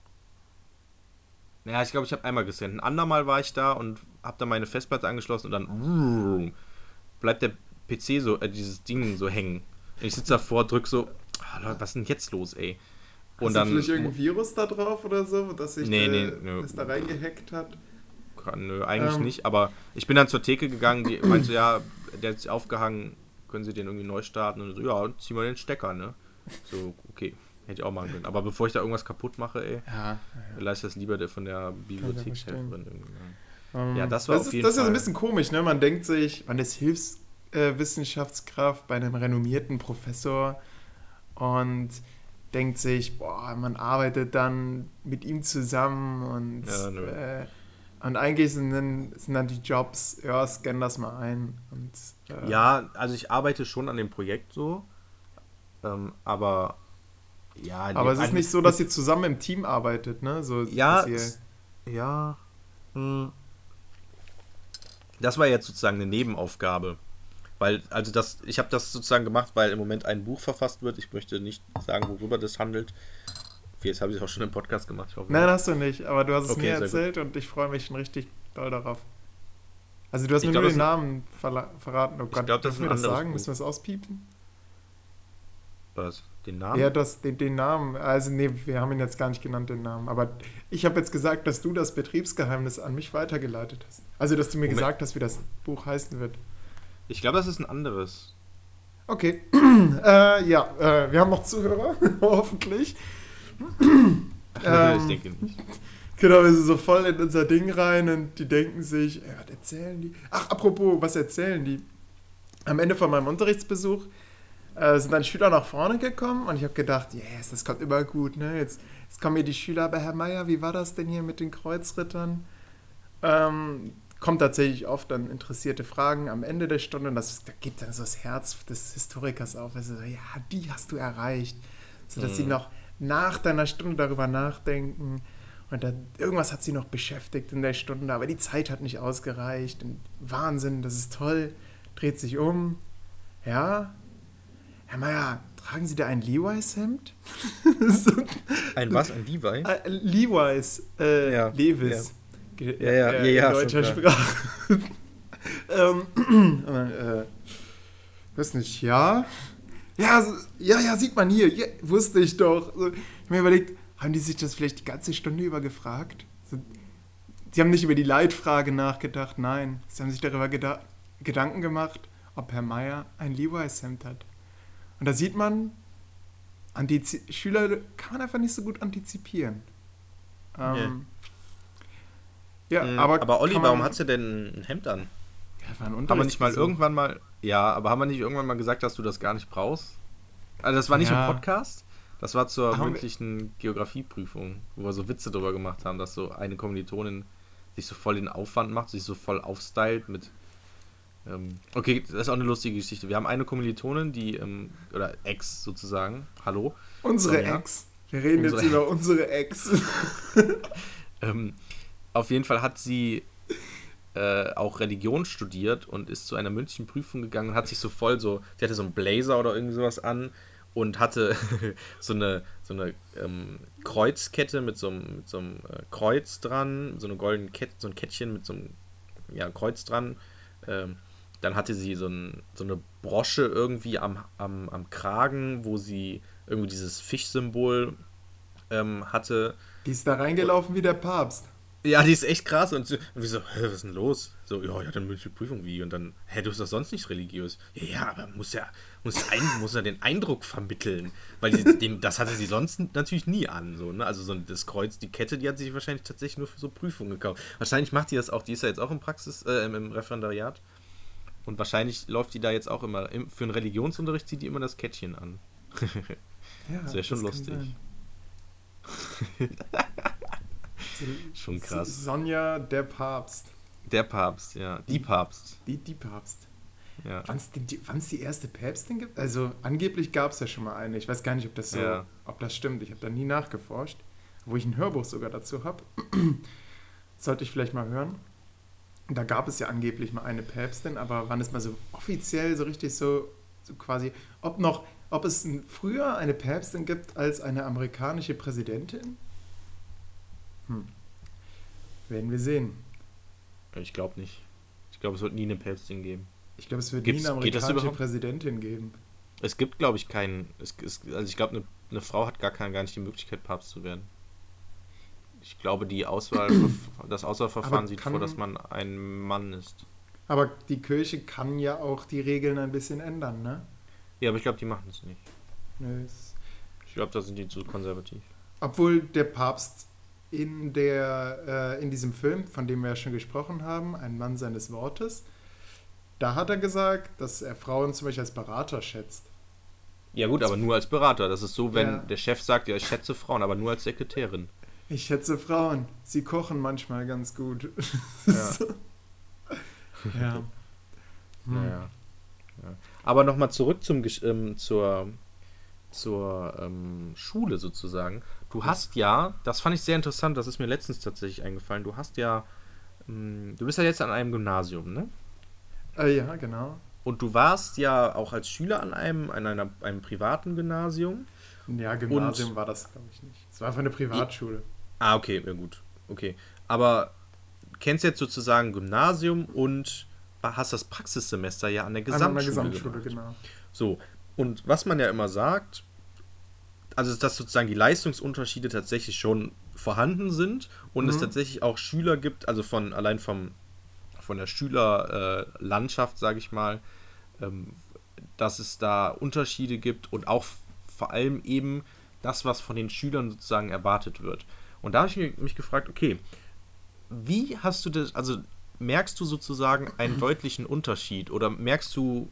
Speaker 2: Naja, ich glaube, ich habe einmal gescannt. Ein andermal war ich da und habe dann meine Festplatte angeschlossen und dann bleibt der PC so, äh, dieses Ding so hängen. Und ich sitze davor, drück so, ah, Leute, was ist denn jetzt los, ey? Und
Speaker 3: Hast
Speaker 2: dann
Speaker 3: du vielleicht irgendein Virus da drauf oder so, dass sich
Speaker 2: Nee,
Speaker 3: der,
Speaker 2: nee,
Speaker 3: das da reingehackt hat?
Speaker 2: Nö, eigentlich
Speaker 3: Ähm.
Speaker 2: nicht, aber ich bin dann zur Theke gegangen, die meinte ja, der hat sich aufgehangen, können Sie den irgendwie neu starten? Und so, ja, zieh mal den Stecker, ne? So, okay, hätte ich auch machen können. Aber bevor ich da irgendwas kaputt mache, ey,
Speaker 3: Ja.
Speaker 2: leiste das lieber der von der Bibliothekshelferin.
Speaker 3: verstehen.
Speaker 2: irgendwie. Ja, das war
Speaker 3: das
Speaker 2: auf
Speaker 3: ist,
Speaker 2: jeden
Speaker 3: Das ist ja so ein bisschen komisch, ne? Man denkt sich, man ist Hilfswissenschaftskraft bei einem renommierten Professor und denkt sich, boah, man arbeitet dann mit ihm zusammen und,
Speaker 2: Ja, nö.
Speaker 3: äh, und eigentlich sind dann, sind dann die Jobs, ja, scan das mal ein. Und, äh,
Speaker 2: Ja, also ich arbeite schon an dem Projekt so, ähm, aber ja.
Speaker 3: Aber es ist nicht so, dass ihr zusammen im Team arbeitet, ne? So,
Speaker 2: Ja, ja. hm. Das war jetzt sozusagen eine Nebenaufgabe. Weil, also das, ich habe das sozusagen gemacht, weil im Moment ein Buch verfasst wird. Ich möchte nicht sagen, worüber das handelt. Jetzt habe ich es auch schon im Podcast gemacht. Ich hoffe,
Speaker 3: Nein, hast du nicht, aber du hast es
Speaker 2: Okay,
Speaker 3: mir
Speaker 2: sehr gut.
Speaker 3: erzählt und ich freue mich schon richtig doll darauf. Also du hast
Speaker 2: Ich
Speaker 3: mir
Speaker 2: glaub,
Speaker 3: nur
Speaker 2: das
Speaker 3: den Namen verraten. Oh Gott,
Speaker 2: glaub, das
Speaker 3: dürfen
Speaker 2: ist
Speaker 3: wir das sagen?
Speaker 2: Buch.
Speaker 3: Müssen wir es auspiepen?
Speaker 2: Was, den Namen?
Speaker 3: Ja, das, den, den Namen. Also nee, wir haben ihn jetzt gar nicht genannt, den Namen. Aber ich habe jetzt gesagt, dass du das Betriebsgeheimnis an mich weitergeleitet hast. Also, dass du mir
Speaker 2: Moment.
Speaker 3: gesagt hast, wie das Buch heißen wird.
Speaker 2: Ich glaube, das ist ein anderes.
Speaker 3: Okay. äh, ja, äh, wir haben noch Zuhörer, hoffentlich.
Speaker 2: ich
Speaker 3: Ähm,
Speaker 2: denke nicht.
Speaker 3: Genau, wir sind so voll in unser Ding rein und die denken sich, ja, was erzählen die? Ach, apropos, was erzählen die? Am Ende von meinem Unterrichtsbesuch äh, sind dann Schüler nach vorne gekommen und ich habe gedacht, yes, das kommt immer gut, ne? Jetzt, jetzt kommen hier die Schüler, aber Herr Meier, wie war das denn hier mit den Kreuzrittern? Ähm, kommt tatsächlich oft dann interessierte Fragen am Ende der Stunde und das, da geht dann so das Herz des Historikers auf. Also, ja, die hast du erreicht. Sodass sie
Speaker 2: Mhm.
Speaker 3: noch nach deiner Stunde darüber nachdenken. Und dann, irgendwas hat sie noch beschäftigt in der Stunde, aber die Zeit hat nicht ausgereicht. Und Wahnsinn, das ist toll. Dreht sich um. Ja. Herr Meier, tragen Sie da ein Levi's-Hemd? so,
Speaker 2: Ein was? Ein Levi?
Speaker 3: äh, Levi's, äh,
Speaker 2: Ja,
Speaker 3: Levis. Ge-
Speaker 2: Ja, ja,
Speaker 3: äh,
Speaker 2: ja, ja,
Speaker 3: in deutscher. Sprache. ähm, äh, weiß nicht, ja. Ja, ja, ja, sieht man hier. Ja, wusste ich doch. So, ich hab mir überlegt, haben die sich das vielleicht die ganze Stunde über gefragt? So, die haben nicht über die Leitfrage nachgedacht, nein. Sie haben sich darüber geda Gedanken gemacht, ob Herr Meier ein Levi's-Hemd hat. Und da sieht man, Antizi Schüler kann man einfach nicht so gut antizipieren. Ähm, ja,
Speaker 2: Mhm,
Speaker 3: aber.
Speaker 2: aber Olli, warum hat sie denn ein Hemd an?
Speaker 3: Ja, war ein
Speaker 2: Haben wir nicht mal irgendwann mal. Ja, aber haben wir nicht irgendwann mal gesagt, dass du das gar nicht brauchst? Also, das war nicht
Speaker 3: Ja.
Speaker 2: im Podcast. Das war zur
Speaker 3: Haben
Speaker 2: mündlichen Geografieprüfung, wo wir so Witze drüber gemacht haben, dass so eine Kommilitonin sich so voll den Aufwand macht, sich so voll aufstylt mit. Ähm, okay, das ist auch eine lustige Geschichte. Wir haben eine Kommilitonin, die, ähm, oder Ex sozusagen, hallo,
Speaker 3: Unsere
Speaker 2: Sonja?
Speaker 3: Ex. Wir reden
Speaker 2: Unsere
Speaker 3: jetzt über unsere Ex.
Speaker 2: ähm, Auf jeden Fall hat sie äh, auch Religion studiert und ist zu einer mündlichen Prüfung gegangen und hat sich so voll so, sie hatte so einen Blazer oder irgendwie sowas an und hatte so eine, so eine ähm, Kreuzkette mit so einem, mit so einem äh, Kreuz dran, so eine goldene Kette, so ein Kettchen mit so einem ja, Kreuz dran. Ähm, dann hatte sie so, ein, so eine Brosche irgendwie am, am, am Kragen, wo sie irgendwie dieses Fischsymbol ähm, hatte.
Speaker 3: Die ist da reingelaufen wie der Papst.
Speaker 2: Ja, die ist echt krass. Und, und wir so, hä, was ist denn los? So, ja, ja, dann mündliche Prüfung wie. Und dann, hä, du bist doch sonst nicht religiös. Ja, ja, aber muss ja, muss, ein, muss ja den Eindruck vermitteln. Weil die, den, das hatte sie sonst natürlich nie an. So, ne? Also so das Kreuz, die Kette, die hat sie wahrscheinlich tatsächlich nur für so Prüfungen gekauft. Wahrscheinlich macht die das auch, die ist ja jetzt auch im Praxis, äh, im Referendariat. Und wahrscheinlich läuft die da jetzt auch immer, im, für einen Religionsunterricht zieht die immer das Kettchen an. ja, das wäre schon das lustig. Schon krass.
Speaker 3: Sonja, der Papst.
Speaker 2: Der Papst, ja. Die Papst.
Speaker 3: Die, die Papst. Ja. Wann es die, die erste Päpstin gibt? Also angeblich gab es ja schon mal eine. Ich weiß gar nicht, ob das so, ja. ob das stimmt. Ich habe da nie nachgeforscht. Wo ich ein Hörbuch sogar dazu habe. Sollte ich vielleicht mal hören. Da gab es ja angeblich mal eine Päpstin, aber wann es mal so offiziell so richtig so, so quasi, ob noch, ob es früher eine Päpstin gibt als eine amerikanische Präsidentin? Hm. Werden wir sehen.
Speaker 2: Ich glaube nicht. Ich glaube, es wird nie eine Päpstin geben.
Speaker 3: Ich glaube, es wird Gibt's, nie eine amerikanische Präsidentin geben.
Speaker 2: Es gibt, glaube ich, keinen. Es, es, also ich glaube, eine, eine, Frau hat gar, kein, gar nicht die Möglichkeit, Papst zu werden. Ich glaube, die Auswahl, das Auswahlverfahren sieht vor, dass man ein Mann ist.
Speaker 3: Aber die Kirche kann ja auch die Regeln ein bisschen ändern, ne?
Speaker 2: Ja, aber ich glaube, die machen es nicht. Nee, ich glaube, da sind die zu konservativ.
Speaker 3: Obwohl der Papst in, der, äh, in diesem Film, von dem wir ja schon gesprochen haben, Ein Mann seines Wortes, da hat er gesagt, dass er Frauen zum Beispiel als Berater schätzt.
Speaker 2: Ja gut, aber nur als Berater. Das ist so, wenn ja. der Chef sagt, ja, ich schätze Frauen, aber nur als Sekretärin.
Speaker 3: Ich schätze Frauen. Sie kochen manchmal ganz gut. Ja.
Speaker 2: ja. Hm. ja. ja. Aber nochmal zurück zum, ähm, zur, zur ähm, Schule sozusagen. Du hast ja, das fand ich sehr interessant, das ist mir letztens tatsächlich eingefallen, du hast ja, ähm, du bist ja jetzt an einem Gymnasium, ne?
Speaker 3: Äh, ja, genau.
Speaker 2: Und du warst ja auch als Schüler an einem, an einer, einem privaten Gymnasium.
Speaker 3: Ja, Gymnasium und, war das, glaube ich, nicht. Es war einfach eine Privatschule.
Speaker 2: Ah, okay, ja gut. Okay. Aber kennst jetzt sozusagen Gymnasium und hast das Praxissemester ja an der Gesamtschule. An der Gesamtschule, gemacht. genau. So, und was man ja immer sagt, also dass sozusagen die Leistungsunterschiede tatsächlich schon vorhanden sind und mhm. es tatsächlich auch Schüler gibt, also von allein vom von der Schülerlandschaft, äh, sage ich mal, ähm, dass es da Unterschiede gibt und auch vor allem eben das, was von den Schülern sozusagen erwartet wird. Und da habe ich mich, gefragt, okay, wie hast du das, also merkst du sozusagen einen deutlichen Unterschied oder merkst du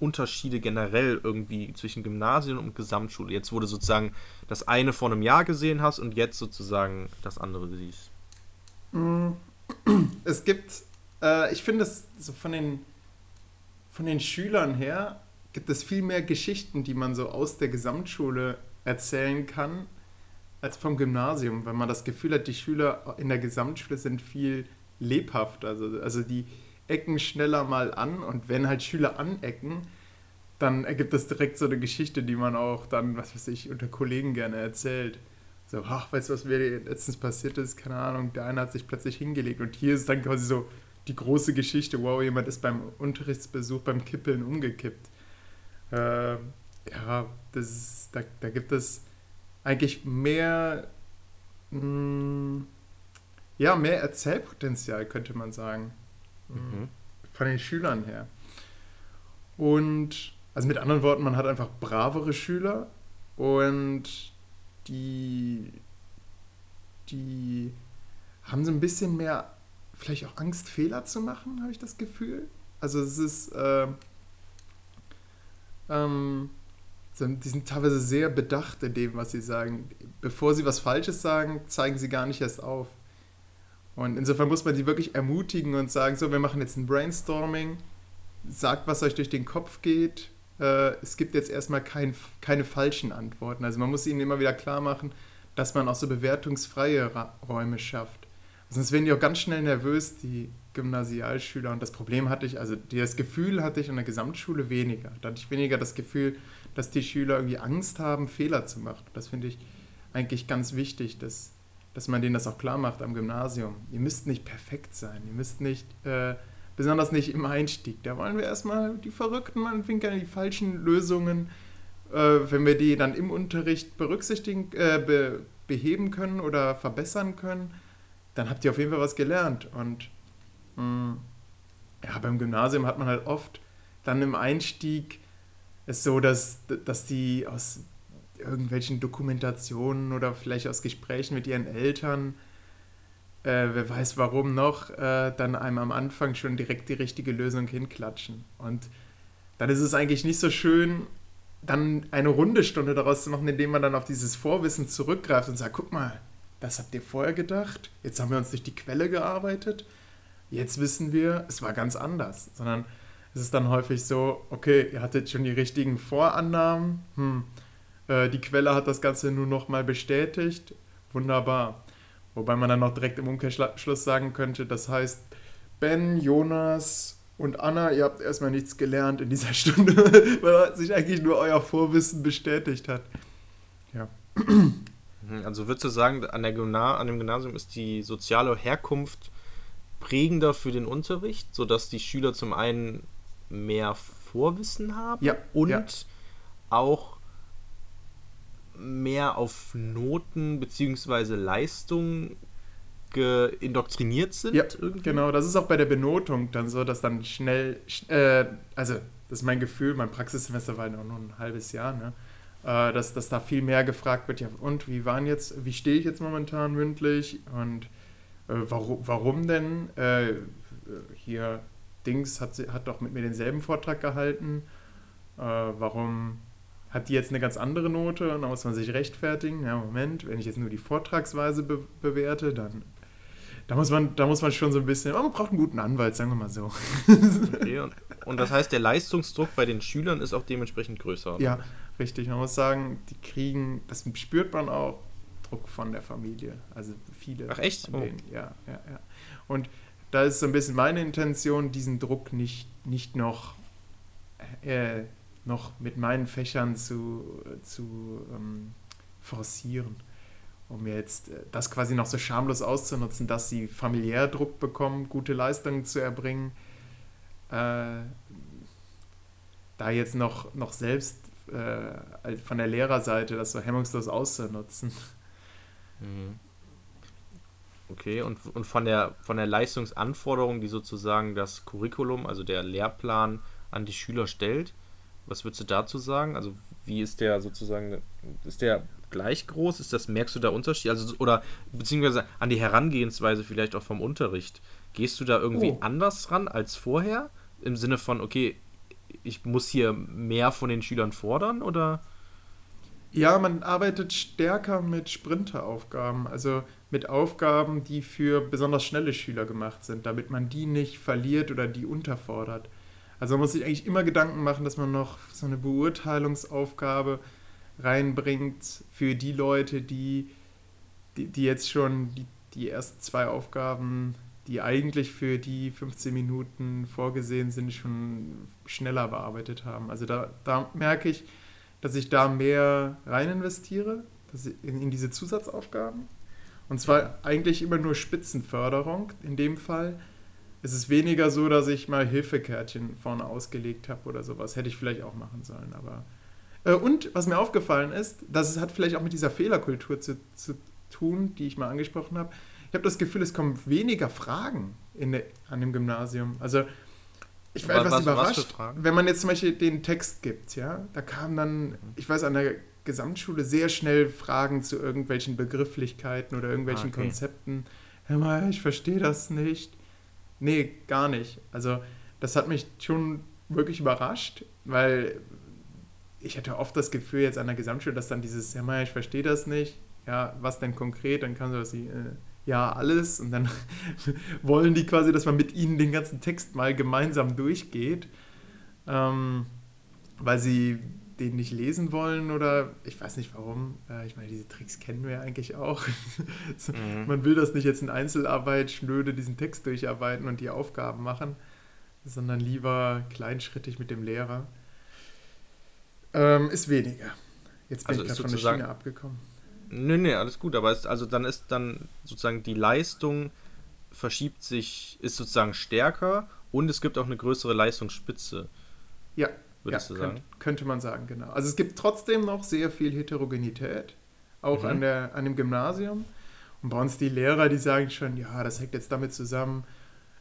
Speaker 2: Unterschiede generell irgendwie zwischen Gymnasien und Gesamtschule? Jetzt, wo du sozusagen das eine vor einem Jahr gesehen hast und jetzt sozusagen das andere siehst.
Speaker 3: Mm. Es gibt, äh, ich finde es so von den, von den Schülern her, gibt es viel mehr Geschichten, die man so aus der Gesamtschule erzählen kann, als vom Gymnasium, weil man das Gefühl hat, die Schüler in der Gesamtschule sind viel lebhafter. Also, also die ecken schneller mal an und wenn halt Schüler anecken, dann ergibt das direkt so eine Geschichte, die man auch dann, was weiß ich, unter Kollegen gerne erzählt. So, ach, weißt du, was mir letztens passiert ist? Keine Ahnung, der eine hat sich plötzlich hingelegt und hier ist dann quasi so die große Geschichte, wow, jemand ist beim Unterrichtsbesuch beim Kippeln umgekippt. Äh, ja, das ist, da, da gibt es eigentlich mehr, mh, hm, ja, mehr Erzählpotenzial, könnte man sagen. Mhm. Von den Schülern her. Und, also mit anderen Worten, man hat einfach bravere Schüler und die, die haben so ein bisschen mehr, vielleicht auch Angst, Fehler zu machen, habe ich das Gefühl. Also es ist, äh, ähm, die sind teilweise sehr bedacht in dem, was sie sagen. Bevor sie was Falsches sagen, zeigen sie gar nicht erst auf. Und insofern muss man die wirklich ermutigen und sagen, so, wir machen jetzt ein Brainstorming, sagt, was euch durch den Kopf geht. Äh, es gibt jetzt erstmal kein, keine falschen Antworten. Also man muss ihnen immer wieder klar machen, dass man auch so bewertungsfreie Räume schafft. Sonst werden die auch ganz schnell nervös, die Gymnasialschüler. Und das Problem hatte ich, also das Gefühl hatte ich in der Gesamtschule weniger. Da hatte ich weniger das Gefühl, dass die Schüler irgendwie Angst haben, Fehler zu machen. Das finde ich eigentlich ganz wichtig, dass, dass man denen das auch klar macht am Gymnasium. Ihr müsst nicht perfekt sein, ihr müsst nicht, äh, besonders nicht im Einstieg. Da wollen wir erstmal die Verrückten, meinetwegen die falschen Lösungen, äh, wenn wir die dann im Unterricht berücksichtigen, äh, be, beheben können oder verbessern können, dann habt ihr auf jeden Fall was gelernt. Und mh, hm, ja, beim Gymnasium hat man halt oft dann im Einstieg es so, dass, dass die aus irgendwelchen Dokumentationen oder vielleicht aus Gesprächen mit ihren Eltern, äh, wer weiß warum noch, äh, dann einem am Anfang schon direkt die richtige Lösung hinklatschen. Und dann ist es eigentlich nicht so schön, dann eine Rundestunde daraus zu machen, indem man dann auf dieses Vorwissen zurückgreift und sagt, guck mal, das habt ihr vorher gedacht, jetzt haben wir uns durch die Quelle gearbeitet, jetzt wissen wir, es war ganz anders, sondern es ist dann häufig so, okay, ihr hattet schon die richtigen Vorannahmen, hm, äh, die Quelle hat das Ganze nur noch mal bestätigt, wunderbar. Wobei man dann noch direkt im Umkehrschluss sagen könnte, das heißt, Ben, Jonas und Anna, ihr habt erstmal nichts gelernt in dieser Stunde, weil sich eigentlich nur euer Vorwissen bestätigt hat. Ja.
Speaker 2: Mhm, also würdest du sagen, an, der Gymna an dem Gymnasium ist die soziale Herkunft prägender für den Unterricht, sodass die Schüler zum einen mehr Vorwissen haben
Speaker 3: ja,
Speaker 2: und
Speaker 3: ja.
Speaker 2: auch mehr auf Noten bzw. Leistung indoktriniert sind.
Speaker 3: Ja, irgendwie. genau. Das ist auch bei der Benotung dann so, dass dann schnell, äh, also das ist mein Gefühl, mein Praxissemester war ja nur ein halbes Jahr, ne? Äh, dass, dass da viel mehr gefragt wird, ja, und wie waren jetzt, wie stehe ich jetzt momentan mündlich und äh, warum, warum denn? Äh, hier Dings hat, hat doch mit mir denselben Vortrag gehalten. Äh, warum hat die jetzt eine ganz andere Note? Und da muss man sich rechtfertigen. Ja, Moment, wenn ich jetzt nur die Vortragsweise be bewerte, dann da muss, man, da muss man schon so ein bisschen, man braucht einen guten Anwalt, sagen wir mal so.
Speaker 2: Okay, und, und das heißt, der Leistungsdruck bei den Schülern ist auch dementsprechend größer.
Speaker 3: Ja, richtig. Man muss sagen, die kriegen, das spürt man auch, Druck von der Familie. Also viele.
Speaker 2: Ach echt?
Speaker 3: Oh. ja, ja, ja. Und da ist so ein bisschen meine Intention, diesen Druck nicht, nicht noch, äh, noch mit meinen Fächern zu, zu ähm, forcieren, um jetzt äh, das quasi noch so schamlos auszunutzen, dass sie familiär Druck bekommen, gute Leistungen zu erbringen. Äh, da jetzt noch, noch selbst äh, von der Lehrerseite das so hemmungslos auszunutzen.
Speaker 2: Mhm. Okay, und, und von, der, von der Leistungsanforderung, die sozusagen das Curriculum, also der Lehrplan an die Schüler stellt, was würdest du dazu sagen? Also wie ist der sozusagen, ist der gleich groß? Ist das, merkst du da Unterschied? Also, oder beziehungsweise an die Herangehensweise vielleicht auch vom Unterricht. Gehst du da irgendwie oh. anders ran als vorher? Im Sinne von, okay, ich muss hier mehr von den Schülern fordern oder?
Speaker 3: Ja, man arbeitet stärker mit Sprinteraufgaben, also mit Aufgaben, die für besonders schnelle Schüler gemacht sind, damit man die nicht verliert oder die unterfordert. Also man muss sich eigentlich immer Gedanken machen, dass man noch so eine Beurteilungsaufgabe reinbringt für die Leute, die, die, die jetzt schon die, die ersten zwei Aufgaben, die eigentlich für die 15 Minuten vorgesehen sind, schon schneller bearbeitet haben. Also da, da merke ich, dass ich da mehr rein investiere in, in diese Zusatzaufgaben. Und zwar eigentlich immer nur Spitzenförderung in dem Fall. Es ist weniger so, dass ich mal Hilfekärtchen vorne ausgelegt habe oder sowas. Hätte ich vielleicht auch machen sollen, aber. Äh, und was mir aufgefallen ist, das hat vielleicht auch mit dieser Fehlerkultur zu, zu tun, die ich mal angesprochen habe. Ich habe das Gefühl, es kommen weniger Fragen in der, an dem Gymnasium. Also ich war etwas was, überrascht, was wenn man jetzt zum Beispiel den Text gibt, ja, da kamen dann, ich weiß, an der Gesamtschule sehr schnell Fragen zu irgendwelchen Begrifflichkeiten oder irgendwelchen okay. Konzepten. Hör mal, ich verstehe das nicht. Nee, gar nicht. Also das hat mich schon wirklich überrascht, weil ich hatte oft das Gefühl jetzt an der Gesamtschule, dass dann dieses, hör mal, ich verstehe das nicht. Ja, was denn konkret? Dann kann sowas wie, äh, ja, alles. Und dann wollen die quasi, dass man mit ihnen den ganzen Text mal gemeinsam durchgeht. Ähm, weil sie den nicht lesen wollen oder ich weiß nicht warum. Äh, ich meine, diese Tricks kennen wir ja eigentlich auch. mhm. Man will das nicht jetzt in Einzelarbeit schnöde diesen Text durcharbeiten und die Aufgaben machen, sondern lieber kleinschrittig mit dem Lehrer. Ähm, ist weniger. Jetzt bin also ich gerade von der Schiene abgekommen.
Speaker 2: Nö, nö, alles gut, aber ist, also dann ist dann sozusagen die Leistung verschiebt sich, ist sozusagen stärker und es gibt auch eine größere Leistungsspitze.
Speaker 3: Ja, würdest ja, du sagen? Könnte, könnte man sagen, genau. Also es gibt trotzdem noch sehr viel Heterogenität, auch mhm. an, der, an dem Gymnasium. Und bei uns die Lehrer, die sagen schon, ja, das hängt jetzt damit zusammen,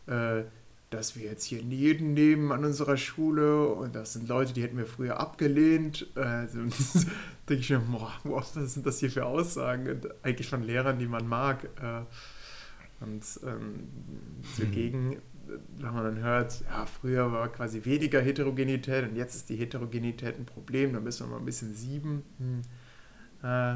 Speaker 3: äh, dass wir jetzt hier jeden nehmen an unserer Schule und das sind Leute, die hätten wir früher abgelehnt. Also denke ich mir, boah, was sind das hier für Aussagen? Und eigentlich von Lehrern, die man mag. Äh, und ähm, dagegen, hm. Wenn man dann hört, ja, früher war quasi weniger Heterogenität und jetzt ist die Heterogenität ein Problem, dann müssen wir mal ein bisschen sieben. Hm. Äh,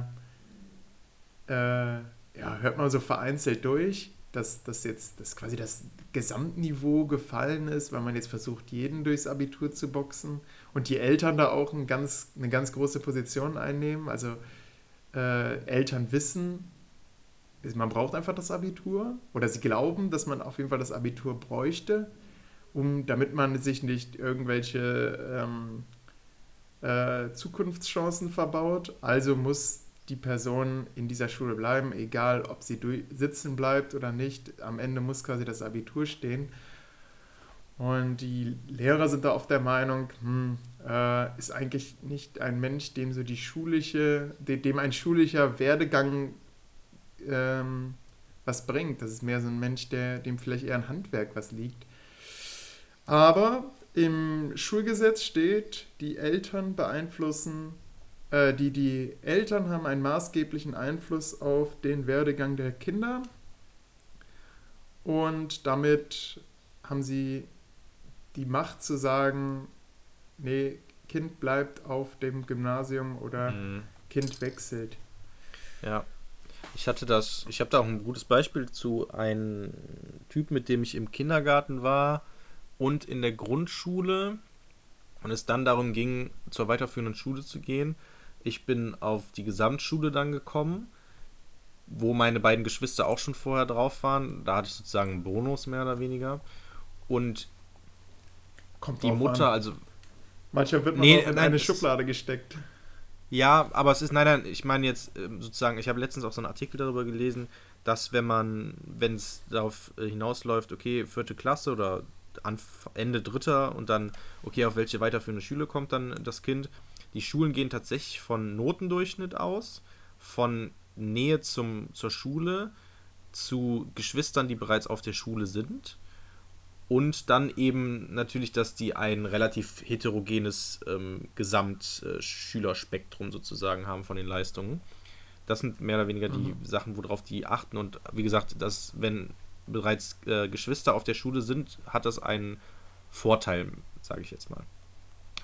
Speaker 3: äh, ja, hört man so vereinzelt durch, dass, dass jetzt dass quasi das Gesamtniveau gefallen ist, weil man jetzt versucht, jeden durchs Abitur zu boxen und die Eltern da auch ein ganz, eine ganz große Position einnehmen. Also äh, Eltern wissen, man braucht einfach das Abitur oder sie glauben, dass man auf jeden Fall das Abitur bräuchte, um, damit man sich nicht irgendwelche ähm, äh, Zukunftschancen verbaut. Also muss die Person in dieser Schule bleiben, egal ob sie sitzen bleibt oder nicht. Am Ende muss quasi das Abitur stehen. Und die Lehrer sind da oft der Meinung, hm, äh, ist eigentlich nicht ein Mensch, dem so die schulische, dem ein schulischer Werdegang ähm, was bringt. Das ist mehr so ein Mensch, der, dem vielleicht eher ein Handwerk was liegt. Aber im Schulgesetz steht, die Eltern beeinflussen, äh, die, die Eltern haben einen maßgeblichen Einfluss auf den Werdegang der Kinder und damit haben sie die Macht zu sagen, nee, Kind bleibt auf dem Gymnasium oder mhm. Kind wechselt.
Speaker 2: Ja, ich hatte das, ich habe da auch ein gutes Beispiel zu einem Typ, mit dem ich im Kindergarten war und in der Grundschule und es dann darum ging, zur weiterführenden Schule zu gehen. Ich bin auf die Gesamtschule dann gekommen, wo meine beiden Geschwister auch schon vorher drauf waren. Da hatte ich sozusagen einen Bonus mehr oder weniger. Und
Speaker 3: Kommt die Mutter, an. also. Manchmal wird man nee, in nein, eine Schublade gesteckt.
Speaker 2: Ja, aber es ist, nein, nein, ich meine jetzt ähm, sozusagen, ich habe letztens auch so einen Artikel darüber gelesen, dass wenn man, wenn es darauf äh, hinausläuft, okay, vierte Klasse oder Ende dritter und dann, okay, auf welche weiterführende Schule kommt dann das Kind, die Schulen gehen tatsächlich von Notendurchschnitt aus, von Nähe zum, zur Schule zu Geschwistern, die bereits auf der Schule sind und dann eben natürlich, dass die ein relativ heterogenes ähm, Gesamtschülerspektrum sozusagen haben von den Leistungen. Das sind mehr oder weniger die mhm. Sachen, worauf die achten. Und wie gesagt, dass wenn bereits äh, Geschwister auf der Schule sind, hat das einen Vorteil, sage ich jetzt mal.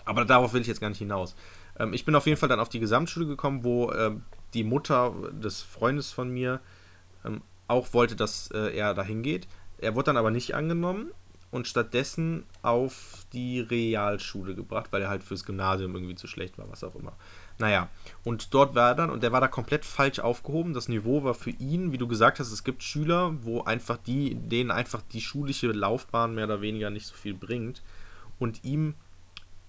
Speaker 2: Aber darauf will ich jetzt gar nicht hinaus. Ähm, ich bin auf jeden Fall dann auf die Gesamtschule gekommen, wo äh, die Mutter des Freundes von mir ähm, auch wollte, dass äh, er dahin geht. Er wurde dann aber nicht angenommen und stattdessen auf die Realschule gebracht, weil er halt fürs Gymnasium irgendwie zu schlecht war, was auch immer. Naja, und dort war er dann, und der war da komplett falsch aufgehoben. Das Niveau war für ihn, wie du gesagt hast, es gibt Schüler, wo einfach die, denen einfach die schulische Laufbahn mehr oder weniger nicht so viel bringt. Und ihm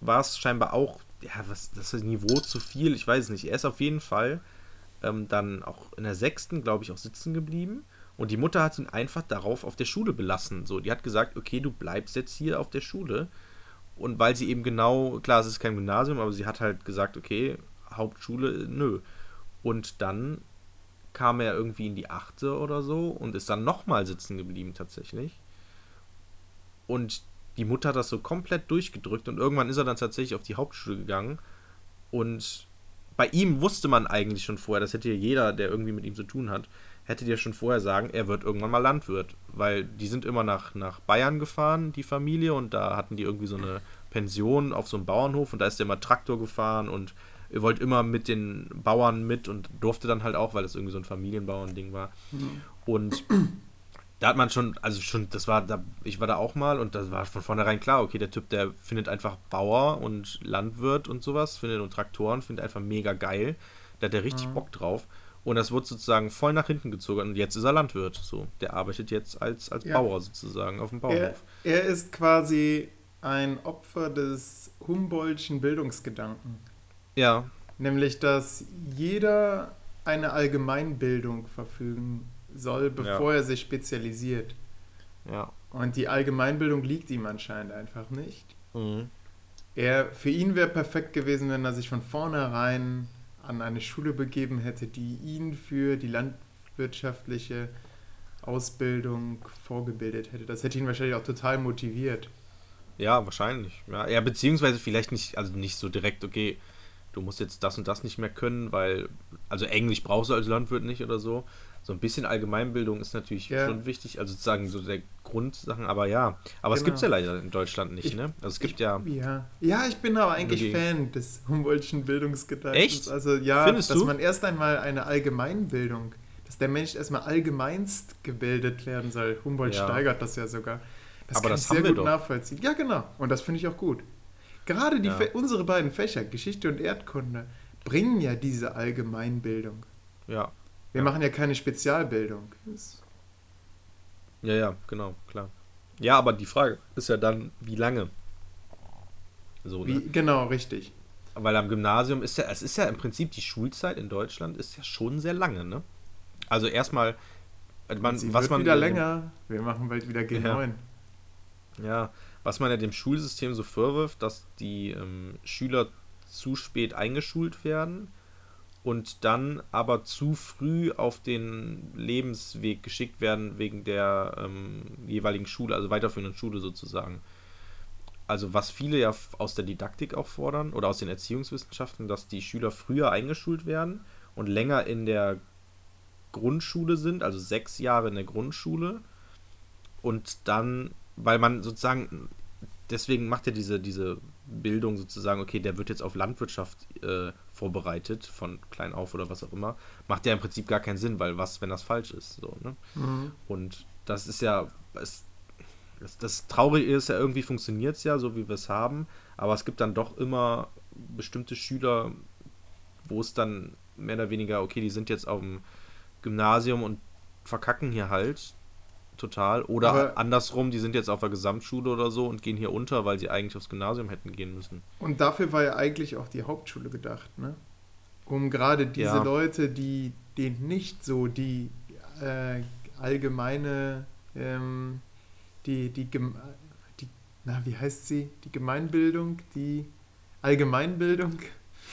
Speaker 2: war es scheinbar auch, ja, was, das Niveau zu viel, ich weiß es nicht. Er ist auf jeden Fall ähm, dann auch in der sechsten, glaube ich, auch sitzen geblieben und die Mutter hat ihn einfach darauf auf der Schule belassen. So, die hat gesagt, okay, du bleibst jetzt hier auf der Schule. Und weil sie eben genau, klar, es ist kein Gymnasium, aber sie hat halt gesagt, okay, Hauptschule, nö. Und dann kam er irgendwie in die achte oder so und ist dann nochmal sitzen geblieben tatsächlich. Und die Mutter hat das so komplett durchgedrückt und irgendwann ist er dann tatsächlich auf die Hauptschule gegangen. Und bei ihm wusste man eigentlich schon vorher, das hätte ja jeder, der irgendwie mit ihm zu tun hat, hätte dir schon vorher sagen, er wird irgendwann mal Landwirt. Weil die sind immer nach, nach Bayern gefahren, die Familie, und da hatten die irgendwie so eine Pension auf so einem Bauernhof und da ist er immer Traktor gefahren und er wollte immer mit den Bauern mit und durfte dann halt auch, weil es irgendwie so ein Familienbauernding war. Mhm. Und da hat man schon, also schon, das war, da, ich war da auch mal und das war von vornherein klar, okay, der Typ, der findet einfach Bauer und Landwirt und sowas, findet und Traktoren, findet einfach mega geil. Da hat er richtig mhm. Bock drauf. Und das wird sozusagen voll nach hinten gezogen. Und jetzt ist er Landwirt. So, der arbeitet jetzt als, als ja. Bauer sozusagen auf dem Bauernhof.
Speaker 3: Er, er, ist quasi ein Opfer des Humboldtschen Bildungsgedanken.
Speaker 2: Ja.
Speaker 3: Nämlich, dass jeder eine Allgemeinbildung verfügen soll, bevor ja. er sich spezialisiert.
Speaker 2: Ja.
Speaker 3: Und die Allgemeinbildung liegt ihm anscheinend einfach nicht.
Speaker 2: Mhm.
Speaker 3: Er, für ihn wäre perfekt gewesen, wenn er sich von vornherein an eine Schule begeben hätte, die ihn für die landwirtschaftliche Ausbildung vorgebildet hätte. Das hätte ihn wahrscheinlich auch total motiviert.
Speaker 2: Ja, wahrscheinlich. Ja, ja beziehungsweise vielleicht nicht, also nicht so direkt, okay, du musst jetzt das und das nicht mehr können, weil, also Englisch brauchst du als Landwirt nicht oder so, so ein bisschen Allgemeinbildung ist natürlich ja. schon wichtig, also sozusagen so der Grundsachen, aber ja. Aber genau. es gibt es ja leider in Deutschland nicht, ich, ne? Also es gibt
Speaker 3: ich,
Speaker 2: ja.
Speaker 3: Ja. ja, ich bin aber eigentlich Fan des Humboldtschen Bildungsgedankens.
Speaker 2: Echt?
Speaker 3: Also ja,
Speaker 2: Findest
Speaker 3: dass
Speaker 2: du?
Speaker 3: man erst einmal eine Allgemeinbildung, dass der Mensch erstmal allgemeinst gebildet werden soll. Humboldt ja. steigert das ja sogar. Das
Speaker 2: aber
Speaker 3: kann
Speaker 2: das
Speaker 3: ich sehr gut
Speaker 2: doch.
Speaker 3: nachvollziehen. Ja, genau. Und das finde ich auch gut. Gerade die ja. unsere beiden Fächer, Geschichte und Erdkunde, bringen ja diese Allgemeinbildung.
Speaker 2: Ja.
Speaker 3: Wir machen ja keine Spezialbildung.
Speaker 2: Ja, ja, genau, klar. Ja, aber die Frage ist ja dann, wie lange?
Speaker 3: So, wie, ne? Genau, richtig.
Speaker 2: Weil am Gymnasium ist ja, es ist ja im Prinzip die Schulzeit in Deutschland ist ja schon sehr lange, ne? Also erstmal,
Speaker 3: man, Sie was wird man wieder länger. Wir machen bald wieder G9.
Speaker 2: Ja, ja, was man ja dem Schulsystem so vorwirft, dass die ähm, Schüler zu spät eingeschult werden und dann aber zu früh auf den Lebensweg geschickt werden wegen der ähm, jeweiligen Schule, also weiterführenden Schule sozusagen. Also was viele ja aus der Didaktik auch fordern oder aus den Erziehungswissenschaften, dass die Schüler früher eingeschult werden und länger in der Grundschule sind, also sechs Jahre in der Grundschule und dann, weil man sozusagen, deswegen macht ja diese, diese Bildung sozusagen, okay, der wird jetzt auf Landwirtschaft äh, vorbereitet, von klein auf oder was auch immer, macht ja im Prinzip gar keinen Sinn, weil was, wenn das falsch ist? So, ne?
Speaker 3: Mhm.
Speaker 2: Und das ist ja, es, das, das Traurige ist ja, irgendwie funktioniert es ja, so wie wir es haben, aber es gibt dann doch immer bestimmte Schüler, wo es dann mehr oder weniger, okay, die sind jetzt auf dem Gymnasium und verkacken hier halt total. Oder Aber andersrum, die sind jetzt auf der Gesamtschule oder so und gehen hier unter, weil sie eigentlich aufs Gymnasium hätten gehen müssen.
Speaker 3: Und dafür war ja eigentlich auch die Hauptschule gedacht, ne? Um gerade diese ja. Leute, die denen nicht so die äh, allgemeine, ähm, die, die, die, na, wie heißt sie? Die Gemeinbildung, die Allgemeinbildung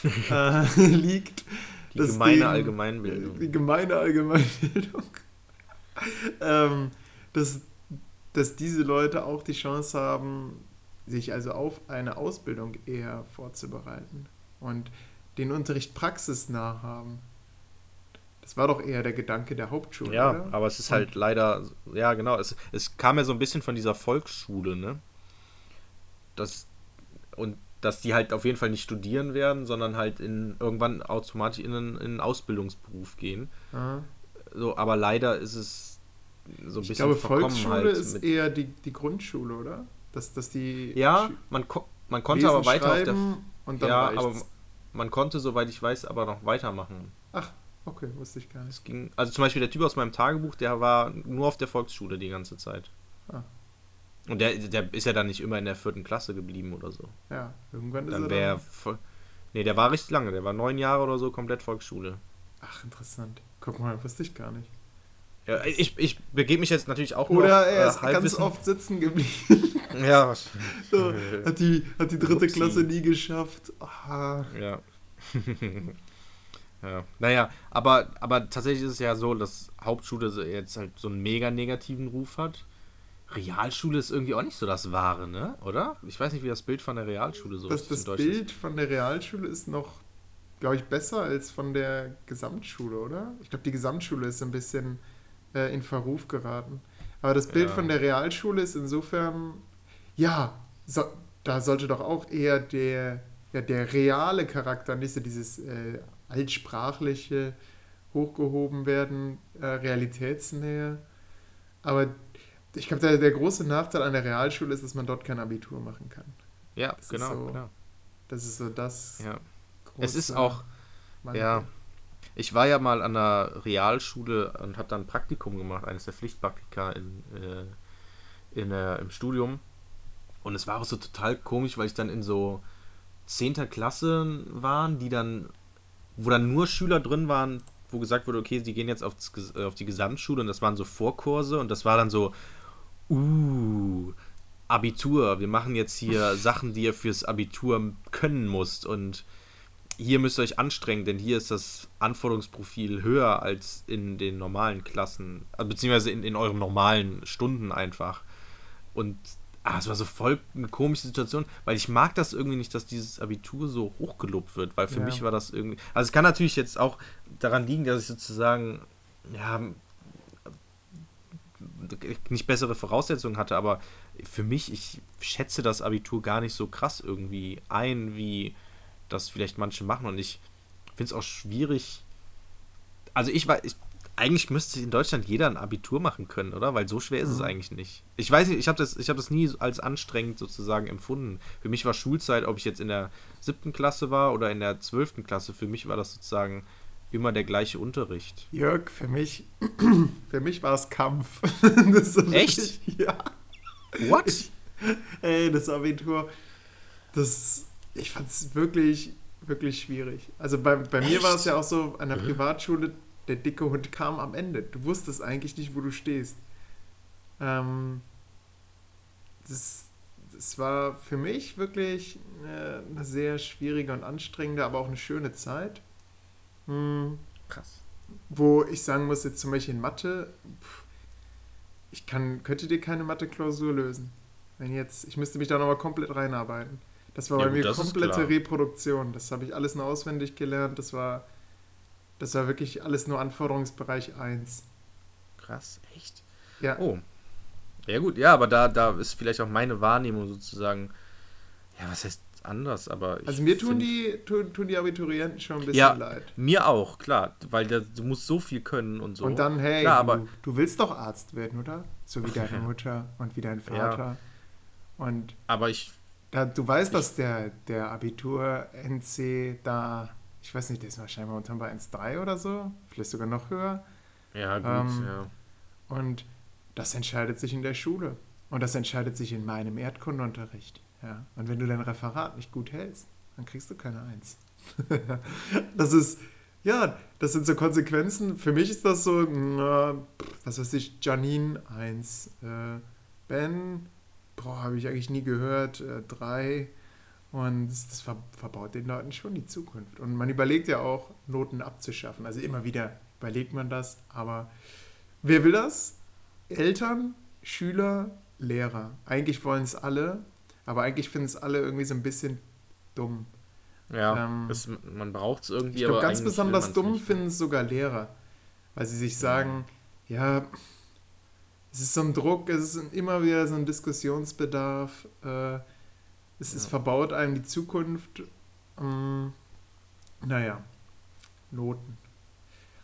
Speaker 3: äh, liegt.
Speaker 2: Die gemeine denen, Allgemeinbildung.
Speaker 3: Die gemeine Allgemeinbildung. ähm, dass, dass diese Leute auch die Chance haben, sich also auf eine Ausbildung eher vorzubereiten und den Unterricht praxisnah haben. Das war doch eher der Gedanke der Hauptschule.
Speaker 2: Ja,
Speaker 3: oder?
Speaker 2: aber es ist halt und leider, ja genau, es, es kam ja so ein bisschen von dieser Volksschule, ne? Das, und dass die halt auf jeden Fall nicht studieren werden, sondern halt in irgendwann automatisch in einen, in einen Ausbildungsberuf gehen.
Speaker 3: Aha.
Speaker 2: So, aber leider ist es so ein
Speaker 3: ich
Speaker 2: bisschen
Speaker 3: glaube, Volksschule halt ist eher die, die Grundschule, oder? Dass, dass die
Speaker 2: ja, man, ko man konnte aber weiter auf der.
Speaker 3: Und dann
Speaker 2: ja, aber man konnte, soweit ich weiß, aber noch weitermachen.
Speaker 3: Ach, okay, wusste ich gar nicht.
Speaker 2: Es ging, also zum Beispiel der Typ aus meinem Tagebuch, der war nur auf der Volksschule die ganze Zeit.
Speaker 3: Ah.
Speaker 2: Und der, der ist ja dann nicht immer in der vierten Klasse geblieben oder so.
Speaker 3: Ja, irgendwann ist
Speaker 2: dann
Speaker 3: er
Speaker 2: wär dann... Nee, der war richtig lange. Der war neun Jahre oder so komplett Volksschule.
Speaker 3: Ach, interessant. Guck mal, wusste ich gar nicht.
Speaker 2: Ja, ich, ich begebe mich jetzt natürlich auch
Speaker 3: Oder noch, er ist äh, ganz oft sitzen geblieben.
Speaker 2: ja,
Speaker 3: so, hat, die, hat die dritte Upsi. Klasse nie geschafft. Aha.
Speaker 2: Ja. ja. Naja, aber, aber tatsächlich ist es ja so, dass Hauptschule jetzt halt so einen mega negativen Ruf hat. Realschule ist irgendwie auch nicht so das Wahre, ne? Oder? Ich weiß nicht, wie das Bild von der Realschule so
Speaker 3: das, ist. Das Bild von der Realschule ist noch, glaube ich, besser als von der Gesamtschule, oder? Ich glaube, die Gesamtschule ist ein bisschen äh, in Verruf geraten. Aber das Bild ja. von der Realschule ist insofern, ja, so, da sollte doch auch eher der, ja, der reale Charakter, nicht so dieses äh, altsprachliche hochgehoben werden, äh, Realitätsnähe. Aber ich glaube, der, der große Nachteil an der Realschule ist, dass man dort kein Abitur machen kann.
Speaker 2: Ja,
Speaker 3: Das
Speaker 2: genau,
Speaker 3: so-
Speaker 2: klar.
Speaker 3: Das ist so das.
Speaker 2: Ja. Es ist auch,
Speaker 3: Manko.
Speaker 2: ja. Ich war ja mal an einer Realschule und habe dann ein Praktikum gemacht, eines der Pflichtpraktika in, äh, in, äh, im Studium. Und es war auch so total komisch, weil ich dann in so 10. Klasse waren, die dann, wo dann nur Schüler drin waren, wo gesagt wurde, okay, die gehen jetzt aufs, äh, auf die Gesamtschule und das waren so Vorkurse und das war dann so, uh, Abitur, wir machen jetzt hier Sachen, die ihr fürs Abitur können musst und hier müsst ihr euch anstrengen, denn hier ist das Anforderungsprofil höher als in den normalen Klassen, äh, beziehungsweise in, in euren normalen Stunden einfach. Und ah, es war so voll eine komische Situation, weil ich mag das irgendwie nicht, dass dieses Abitur so hochgelobt wird, weil für
Speaker 3: Ja.
Speaker 2: mich war das irgendwie. Also es kann natürlich jetzt auch daran liegen, dass ich sozusagen, ja, nicht bessere Voraussetzungen hatte, aber für mich, ich schätze das Abitur gar nicht so krass irgendwie ein, wie das vielleicht manche machen und ich finde es auch schwierig. Also ich war, ich, eigentlich müsste in Deutschland jeder ein Abitur machen können, oder? Weil so schwer ist es
Speaker 3: Mhm.
Speaker 2: eigentlich nicht. Ich weiß nicht, ich habe das, ich habe das nie als anstrengend sozusagen empfunden. Für mich war Schulzeit, ob ich jetzt in der siebten Klasse war oder in der zwölften Klasse, für mich war das sozusagen immer der gleiche Unterricht.
Speaker 3: Jörg, für mich, für mich war es Kampf.
Speaker 2: Echt?
Speaker 3: richtig- Ja.
Speaker 2: What?
Speaker 3: Ey, das Abitur, das, ich fand es wirklich, wirklich schwierig. Also bei, bei mir war es ja auch so, an der. Privatschule, der dicke Hund kam am Ende. Du wusstest eigentlich nicht, wo du stehst. Ähm, das, das war für mich wirklich äh, eine sehr schwierige und anstrengende, aber auch eine schöne Zeit. Hm,
Speaker 2: Krass.
Speaker 3: wo ich sagen muss, jetzt zum Beispiel in Mathe, pff, ich kann, könnte dir keine Mathe-Klausur lösen. Wenn jetzt, ich müsste mich da nochmal komplett reinarbeiten. Das war
Speaker 2: Ja,
Speaker 3: bei
Speaker 2: gut,
Speaker 3: mir komplette. Reproduktion. Das habe ich alles nur auswendig gelernt. Das war, das war wirklich alles nur Anforderungsbereich 1.
Speaker 2: Krass, echt?
Speaker 3: Ja,
Speaker 2: Oh. Ja gut, ja, aber da, da ist vielleicht auch meine Wahrnehmung sozusagen, ja, was heißt anders, aber
Speaker 3: also mir tun die, tun, tun die Abiturienten schon ein bisschen
Speaker 2: Ja.
Speaker 3: leid.
Speaker 2: Mir auch, klar, weil da, du musst so viel können und so.
Speaker 3: Und dann, hey,
Speaker 2: Klar,
Speaker 3: du,
Speaker 2: aber
Speaker 3: du willst doch Arzt werden, oder? So wie deine
Speaker 2: Ja.
Speaker 3: Mutter und wie dein
Speaker 2: Ja.
Speaker 3: Vater. Und
Speaker 2: aber ich,
Speaker 3: Da, du weißt, dass der, der Abitur-NC da, ich weiß nicht, der ist wahrscheinlich momentan bei 1,3 oder so, vielleicht sogar noch höher.
Speaker 2: ja gut,
Speaker 3: Ähm,
Speaker 2: ja.
Speaker 3: Und das entscheidet sich in der Schule. Und das entscheidet sich in meinem Erdkundenunterricht. Ja. Und wenn du dein Referat nicht gut hältst, dann kriegst du keine Eins. das ist, ja, das sind so Konsequenzen. Für mich ist das so, na, was weiß ich, Janine 1, äh, Ben, boah, habe ich eigentlich nie gehört, äh, 3. Und das, das ver verbaut den Leuten schon die Zukunft. Und man überlegt ja auch, Noten abzuschaffen. Also immer wieder überlegt man das, aber wer will das? Eltern, Schüler, Lehrer. Eigentlich wollen es alle, aber eigentlich finden es alle irgendwie so ein bisschen dumm.
Speaker 2: Ja,
Speaker 3: ähm,
Speaker 2: es, man braucht es irgendwie,
Speaker 3: Ich glaube, ganz besonders dumm finden es sogar Lehrer, weil sie sich sagen, ja, es ist so ein Druck, es ist immer wieder so ein Diskussionsbedarf, äh, es ist
Speaker 2: Ja.
Speaker 3: verbaut einem die Zukunft. Ähm, naja, Noten.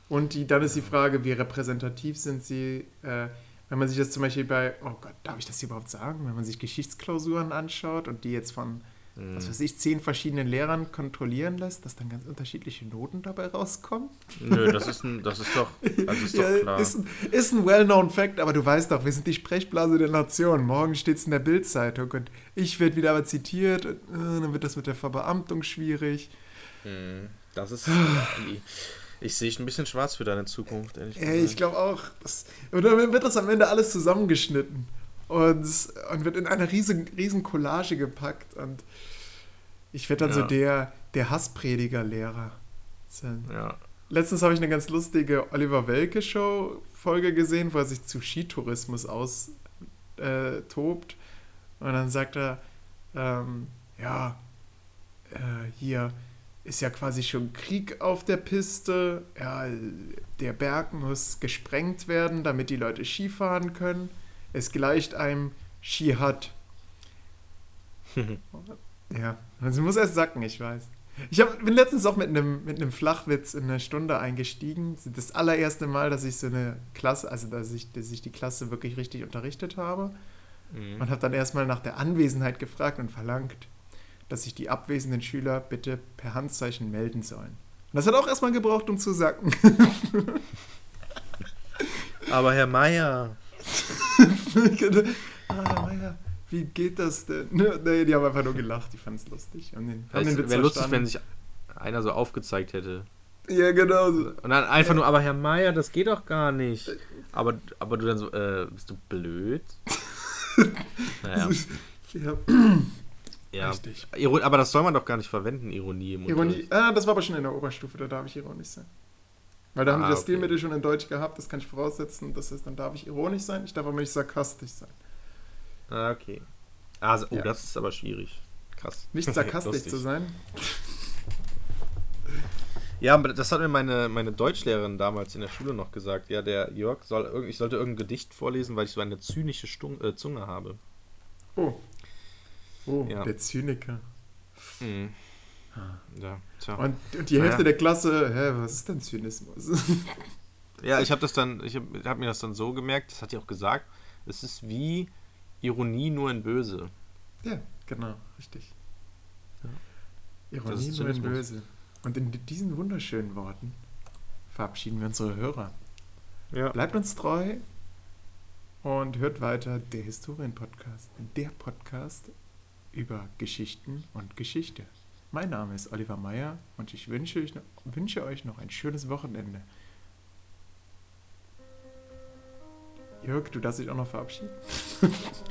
Speaker 3: Und die, dann ist die Frage, wie repräsentativ sind sie, äh, wenn man sich das zum Beispiel bei, oh Gott, darf ich das überhaupt sagen? Wenn man sich Geschichtsklausuren anschaut und die jetzt von
Speaker 2: Hm.
Speaker 3: was weiß ich, zehn verschiedenen Lehrern kontrollieren lässt, dass dann ganz unterschiedliche Noten dabei rauskommen.
Speaker 2: Nö, das ist, ein, das ist doch, das ist doch klar.
Speaker 3: ist ein, ist ein well-known Fact, aber du weißt doch, wir sind die Sprechblase der Nation. Morgen steht es in der Bildzeitung und ich werde wieder aber zitiert und äh, dann wird das mit der Verbeamtung schwierig.
Speaker 2: Hm, Das ist. ich sehe ein bisschen schwarz für deine Zukunft, ehrlich gesagt.
Speaker 3: Ey, ich glaube auch. Das, und dann wird das am Ende alles zusammengeschnitten und, und wird in eine riesen, riesen Collage gepackt und ich werde dann so
Speaker 2: Ja.
Speaker 3: der, der Hassprediger-Lehrer. sein.
Speaker 2: Ja.
Speaker 3: Letztens habe ich eine ganz lustige Oliver Welke Show Folge gesehen, wo er sich zu Skitourismus austobt. Äh, tobt. und dann sagt er, ähm, ja, äh, hier ist ja quasi schon Krieg auf der Piste. Ja, der Berg muss gesprengt werden, damit die Leute Skifahren können. Es gleicht einem Skihut. Ja, also muss erst sacken, ich weiß. Ich hab, bin letztens auch mit einem, mit einem Flachwitz in eine Stunde eingestiegen. Das allererste Mal, dass ich so eine Klasse, also dass ich, dass ich die Klasse wirklich richtig unterrichtet habe.
Speaker 2: Mhm.
Speaker 3: Und habe dann erstmal nach der Anwesenheit gefragt und verlangt, dass sich die abwesenden Schüler bitte per Handzeichen melden sollen. Und das hat auch erstmal gebraucht, um zu sagen.
Speaker 2: Aber Herr Meier.
Speaker 3: ah, Herr Meier, wie geht das denn? Nee, die haben einfach nur gelacht, die fanden es lustig. Haben haben
Speaker 2: Wäre lustig, wenn sich einer so aufgezeigt hätte.
Speaker 3: Ja, genau so.
Speaker 2: Und dann einfach nur, aber Herr Meier, das geht doch gar nicht. Aber, aber du dann so, äh, bist du blöd? naja,
Speaker 3: Ja,
Speaker 2: ja.
Speaker 3: richtig.
Speaker 2: Aber das soll man doch gar nicht verwenden, Ironie im
Speaker 3: Ironie.
Speaker 2: Unterricht.
Speaker 3: Ah, das war aber schon in der Oberstufe, da darf ich ironisch sein. Weil da haben
Speaker 2: Ah,
Speaker 3: wir das
Speaker 2: okay.
Speaker 3: Stilmittel schon in Deutsch gehabt, das kann ich voraussetzen. Das heißt, dann darf ich ironisch sein, ich darf aber nicht sarkastisch sein.
Speaker 2: Ah, okay. Also, oh,
Speaker 3: Ja.
Speaker 2: das ist aber schwierig. Krass.
Speaker 3: Nicht sarkastisch zu sein.
Speaker 2: Ja, aber das hat mir meine, meine Deutschlehrerin damals in der Schule noch gesagt. Ja, der Jörg soll ich sollte irgendein Gedicht vorlesen, weil ich so eine zynische Stung, äh, Zunge habe.
Speaker 3: Oh. Oh,
Speaker 2: Ja.
Speaker 3: der Zyniker.
Speaker 2: Mhm. Ja, tja.
Speaker 3: Und, und die. Hälfte der Klasse, hä, was ist denn Zynismus?
Speaker 2: Ja, ich habe das dann, ich habe hab mir das dann so gemerkt, das hat die auch gesagt, es ist wie Ironie nur in böse.
Speaker 3: ja, genau, richtig.
Speaker 2: Das
Speaker 3: Ironie nur in. Böse. Und in diesen wunderschönen Worten verabschieden wir unsere Hörer.
Speaker 2: Ja.
Speaker 3: Bleibt uns treu und hört weiter der Historien-Podcast. Der Podcast über Geschichten und Geschichte. Mein Name ist Oliver Meyer und ich wünsche euch, wünsche euch noch ein schönes Wochenende. Jörg, du darfst dich auch noch verabschieden?